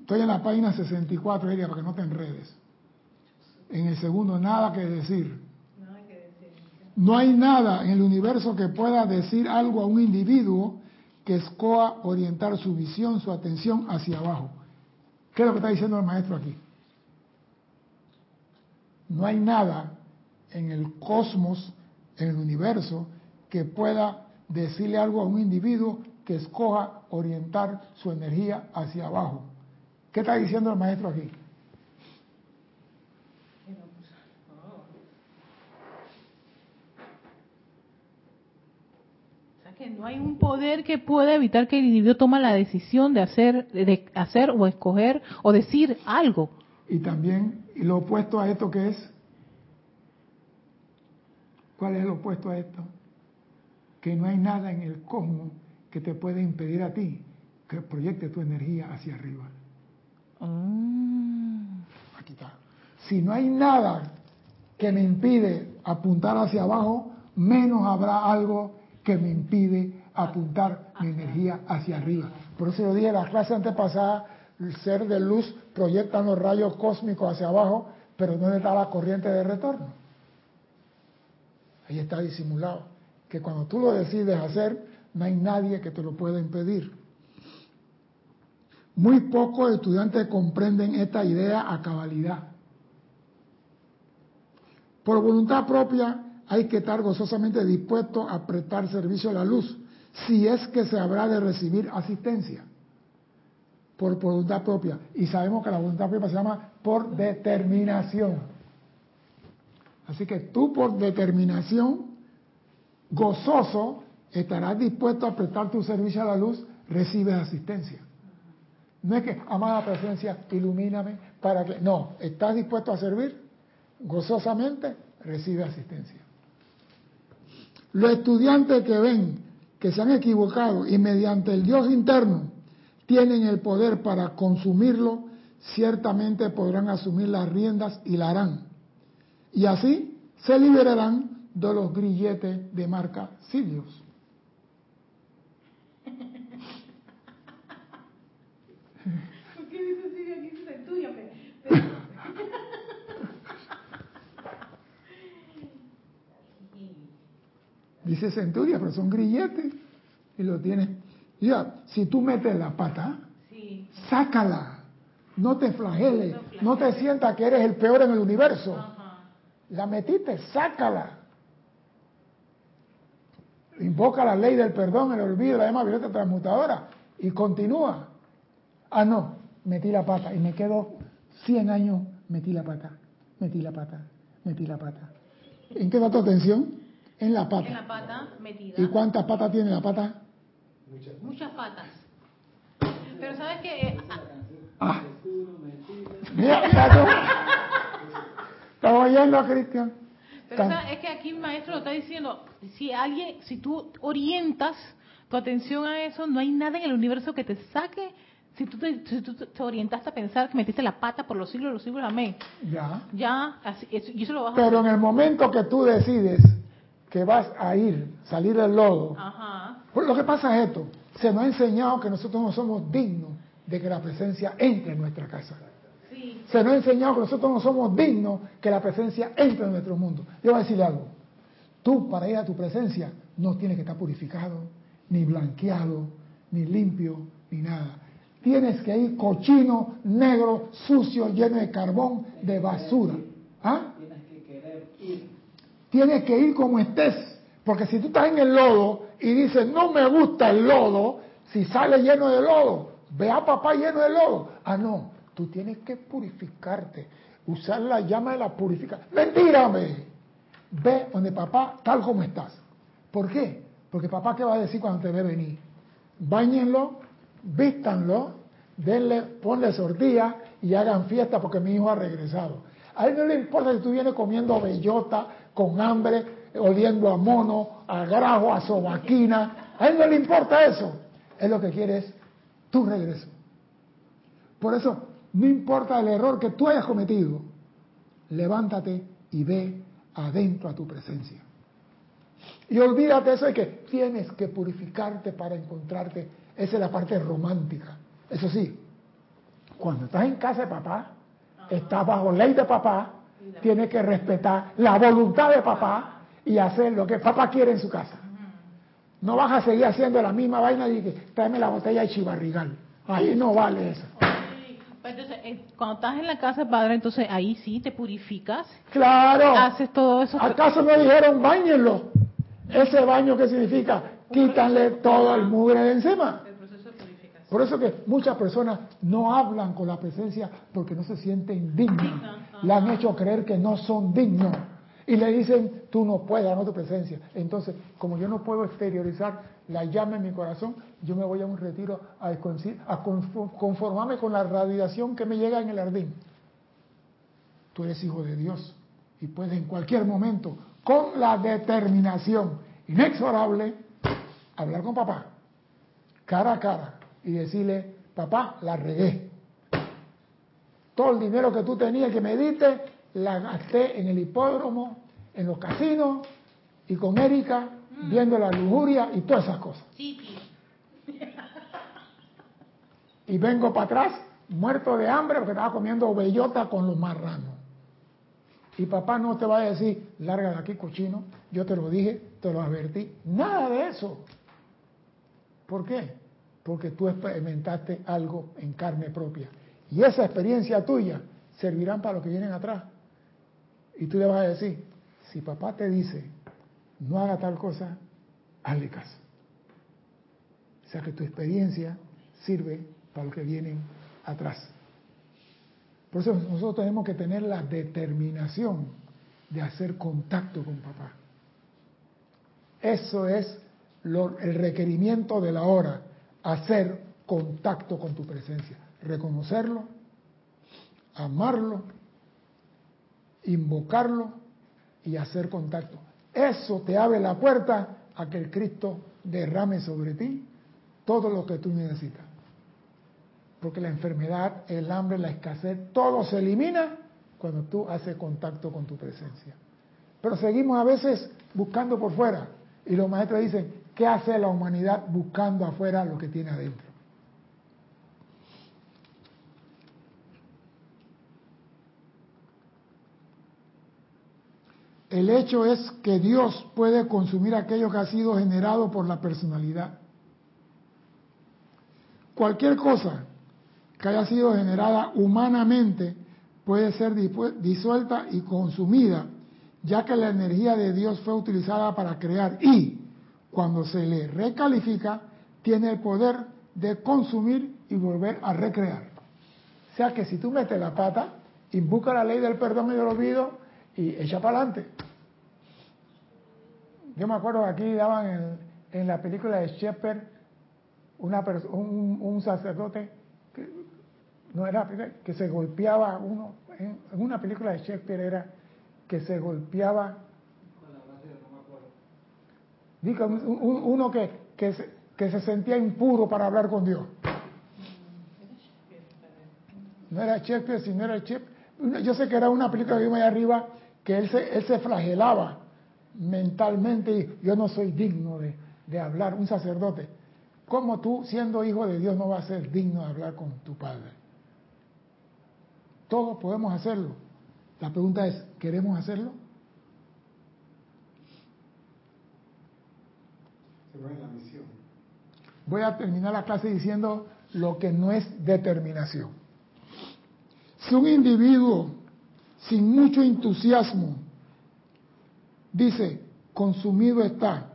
Estoy en la página 64, Elia, para que no te enredes. En el segundo, nada que decir. No hay nada en el universo que pueda decir algo a un individuo que escoja orientar su visión, su atención hacia abajo. ¿Qué es lo que está diciendo el maestro aquí? No hay nada en el cosmos, en el universo, que pueda decirle algo a un individuo que escoja orientar su energía hacia abajo. ¿Qué está diciendo el maestro aquí?
Que no hay un poder que pueda evitar que el individuo tome la decisión de hacer, de hacer o escoger o decir algo.
Y también lo opuesto a esto que es, ¿cuál es lo opuesto a esto? Que no hay nada en el cosmos que te pueda impedir a ti que proyecte tu energía hacia arriba.
Mm.
Aquí está. Si no hay nada que me impide apuntar hacia abajo, menos habrá algo que me impide apuntar mi energía hacia arriba. Por eso yo dije en la clase antepasada, el ser de luz proyecta los rayos cósmicos hacia abajo, pero ¿dónde está la corriente de retorno? Ahí está disimulado. Que cuando tú lo decides hacer, no hay nadie que te lo pueda impedir. Muy pocos estudiantes comprenden esta idea a cabalidad. Por voluntad propia, hay que estar gozosamente dispuesto a prestar servicio a la luz, si es que se habrá de recibir asistencia por voluntad propia. Y sabemos que la voluntad propia se llama por determinación. Así que tú por determinación, gozoso, estarás dispuesto a prestar tu servicio a la luz, recibes asistencia. No es que, amada presencia, ilumíname para que... No, estás dispuesto a servir, gozosamente, recibe asistencia. Los estudiantes que ven que se han equivocado y mediante el Dios interno tienen el poder para consumirlo, ciertamente podrán asumir las riendas y la harán. Y así se liberarán de los grilletes de marca Sirius.
¿Por qué dice Sirio aquí? Es tuyo,
Dice centuria, pero son grilletes y lo tienes. Ya, si tú metes la pata,
Sí.
sácala. No te flageles, no te sientas que eres el peor en el universo.
Ajá.
La metiste, sácala. Invoca la ley del perdón, el olvido, la llama violeta transmutadora y continúa. Ah, no, metí la pata y me quedo 100 años, metí la pata, metí la pata, metí la pata. ¿En qué da tu atención? En la
En
pata.
la pata metida.
¿Y cuántas patas tiene la pata?
Muchas patas. Pero sabes que
Ah. Mira, ya tú. Estamos oyendo a Cristian.
Pero esa- es que aquí el maestro lo está diciendo, si alguien, si tú orientas tu atención a eso, no hay nada en el universo que te saque. Si tú te, si tú te orientaste a pensar que metiste la pata por los siglos de los siglos, amén.
Ya.
Ya, así, eso, y eso lo vas a
Pero en el momento que tú decides que vas a ir, salir del lodo,
Ajá.
pues lo que pasa es esto, se nos ha enseñado que nosotros no somos dignos de que la presencia entre en nuestra casa.
Sí.
Se nos ha enseñado que nosotros no somos dignos que la presencia entre en nuestro mundo. Yo voy a decirle algo. Tú, para ir a tu presencia, no tienes que estar purificado, ni blanqueado, ni limpio, ni nada. Tienes que ir cochino, negro, sucio, lleno de carbón, de basura. ¿Ah?
Tienes que querer ir.
Tienes que ir como estés. Porque si tú estás en el lodo y dices, no me gusta el lodo, si sale lleno de lodo, ve a papá lleno de lodo. Ah, no, tú tienes que purificarte, usar la llama de la purificación. Mentira, hombre. Ve donde papá tal como estás. ¿Por qué? Porque papá, ¿qué va a decir cuando te ve venir? Báñenlo, vístanlo, denle, ponle sortilla y hagan fiesta porque mi hijo ha regresado. A él no le importa si tú vienes comiendo bellota, con hambre, oliendo a mono, a grajo, a sobaquina. A él no le importa eso. Él lo que quiere es tu regreso. Por eso, no importa el error que tú hayas cometido, levántate y ve adentro a tu presencia. Y olvídate eso de que tienes que purificarte para encontrarte. Esa es la parte romántica. Eso sí, cuando estás en casa de papá, estás bajo ley de papá, tienes que respetar la voluntad de papá y hacer lo que papá quiere en su casa. No vas a seguir haciendo la misma vaina y que tráeme la botella de chivarrigal. Ahí no vale eso.
Pues entonces, eh, cuando estás en la casa padre, entonces ahí sí te purificas,
Claro.
haces todo eso.
¿Acaso no dijeron bañenlo? Ese baño qué significa? Quítanle todo el mugre de encima.
El proceso de purificación.
Por eso que muchas personas no hablan con la presencia porque no se sienten dignos. Le han hecho creer que no son dignos. Y le dicen, tú no puedes darme tu presencia. Entonces, como yo no puedo exteriorizar la llama en mi corazón, yo me voy a un retiro a, a confo- conformarme con la radiación que me llega en el jardín. Tú eres hijo de Dios y puedes en cualquier momento, con la determinación inexorable, hablar con papá, cara a cara, y decirle, papá, la regué. Todo el dinero que tú tenías que me diste, la gasté en el hipódromo, en los casinos y con Erika, viendo la lujuria y todas esas cosas. Y vengo para atrás, muerto de hambre, porque estaba comiendo bellota con los marranos. Y papá no te va a decir, larga de aquí, cochino, yo te lo dije, te lo advertí. Nada de eso. ¿Por qué? Porque tú experimentaste algo en carne propia. Y esa experiencia tuya servirán para los que vienen atrás. Y tú le vas a decir, si papá te dice, no haga tal cosa, hazle caso. O sea que tu experiencia sirve para los que vienen atrás. Por eso nosotros tenemos que tener la determinación de hacer contacto con papá. Eso es el requerimiento de la hora, hacer contacto con tu presencia, reconocerlo, amarlo, invocarlo y hacer contacto. Eso te abre la puerta a que el Cristo derrame sobre ti todo lo que tú necesitas. Porque la enfermedad, el hambre, la escasez, todo se elimina cuando tú haces contacto con tu presencia. Pero seguimos a veces buscando por fuera. Y los maestros dicen, ¿qué hace la humanidad buscando afuera lo que tiene adentro? El hecho es que Dios puede consumir aquello que ha sido generado por la personalidad. Cualquier cosa que haya sido generada humanamente puede ser disuelta y consumida, ya que la energía de Dios fue utilizada para crear y, cuando se le recalifica, tiene el poder de consumir y volver a recrear. O sea que si tú metes la pata, invoca la ley del perdón y del olvido y echa para adelante. Yo me acuerdo que aquí daban en, en la película de Shepard una un, un, sacerdote que no era que se golpeaba uno en, en una película de Shakespeare era que se golpeaba uno que, que, se, que se sentía impuro para hablar con Dios no era Shakespeare sino era Shakespeare yo sé que era una película que vimos allá arriba que él se, él se flagelaba mentalmente y yo no soy digno de, de hablar un sacerdote ¿Cómo tú, siendo hijo de Dios, no vas a ser digno de hablar con tu Padre? Todos podemos hacerlo. La pregunta es, ¿queremos hacerlo? Voy a terminar la clase diciendo lo que no es determinación. Si un individuo sin mucho entusiasmo dice, consumido está,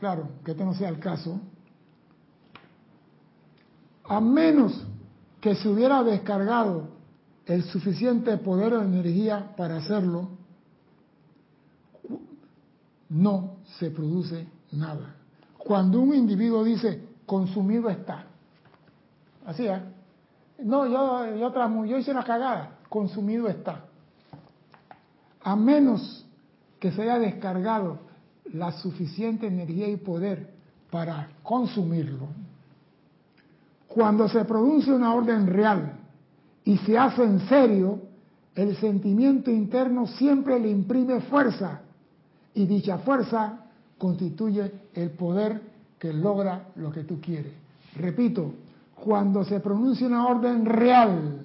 claro, que este no sea el caso, a menos que se hubiera descargado el suficiente poder o energía para hacerlo, no se produce nada. Cuando un individuo dice, consumido está, así es, no, yo, yo, tramo, yo hice una cagada, consumido está. A menos que se haya descargado la suficiente energía y poder para consumirlo. Cuando se produce una orden real y se hace en serio, el sentimiento interno siempre le imprime fuerza y dicha fuerza constituye el poder que logra lo que tú quieres. Repito, cuando se pronuncia una orden real,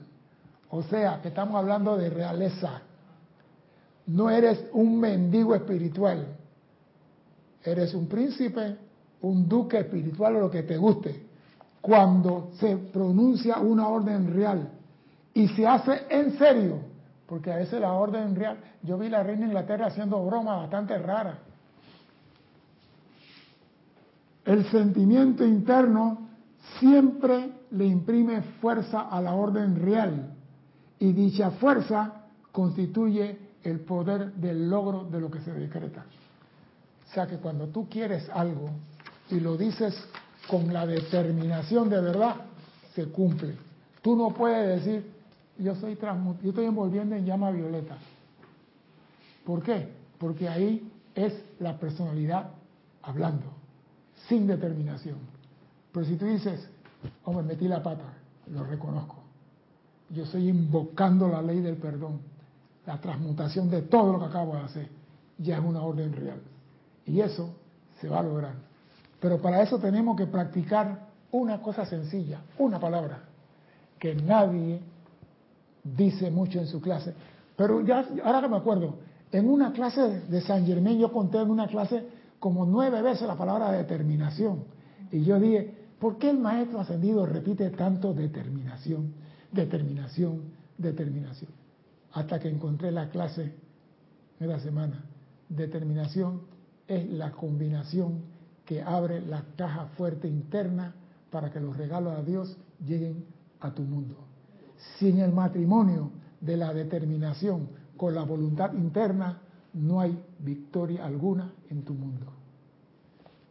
o sea, que estamos hablando de realeza, no eres un mendigo espiritual, eres un príncipe, un duque espiritual o lo que te guste. Cuando se pronuncia una orden real y se hace en serio, porque a veces la orden real, yo vi la reina Inglaterra haciendo bromas bastante raras. El sentimiento interno siempre le imprime fuerza a la orden real y dicha fuerza constituye el poder del logro de lo que se decreta. O sea que cuando tú quieres algo y lo dices con la determinación de verdad, se cumple. Tú no puedes decir, yo soy yo estoy envolviendo en llama violeta. ¿Por qué? Porque ahí es la personalidad hablando, sin determinación. Pero si tú dices, oh, me metí la pata, lo reconozco. Yo estoy invocando la ley del perdón, la transmutación de todo lo que acabo de hacer. Ya es una orden real. Y eso se va a lograr. Pero para eso tenemos que practicar una cosa sencilla, una palabra, que nadie dice mucho en su clase. Pero ya, ahora que me acuerdo, en una clase de San Germán yo conté en una clase como nueve veces la palabra determinación. Y yo dije, ¿por qué el maestro ascendido repite tanto determinación, determinación, determinación? Hasta que encontré la clase de la semana. Determinación es la combinación que abre la caja fuerte interna para que los regalos a Dios lleguen a tu mundo. Sin el matrimonio de la determinación con la voluntad interna, no hay victoria alguna en tu mundo.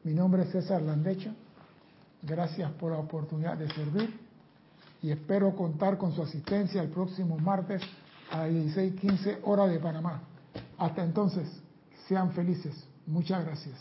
Mi nombre es César Landecho. Gracias por la oportunidad de servir y espero contar con su asistencia el próximo martes a las 16:15 hora de Panamá. Hasta entonces, sean felices. Muchas gracias.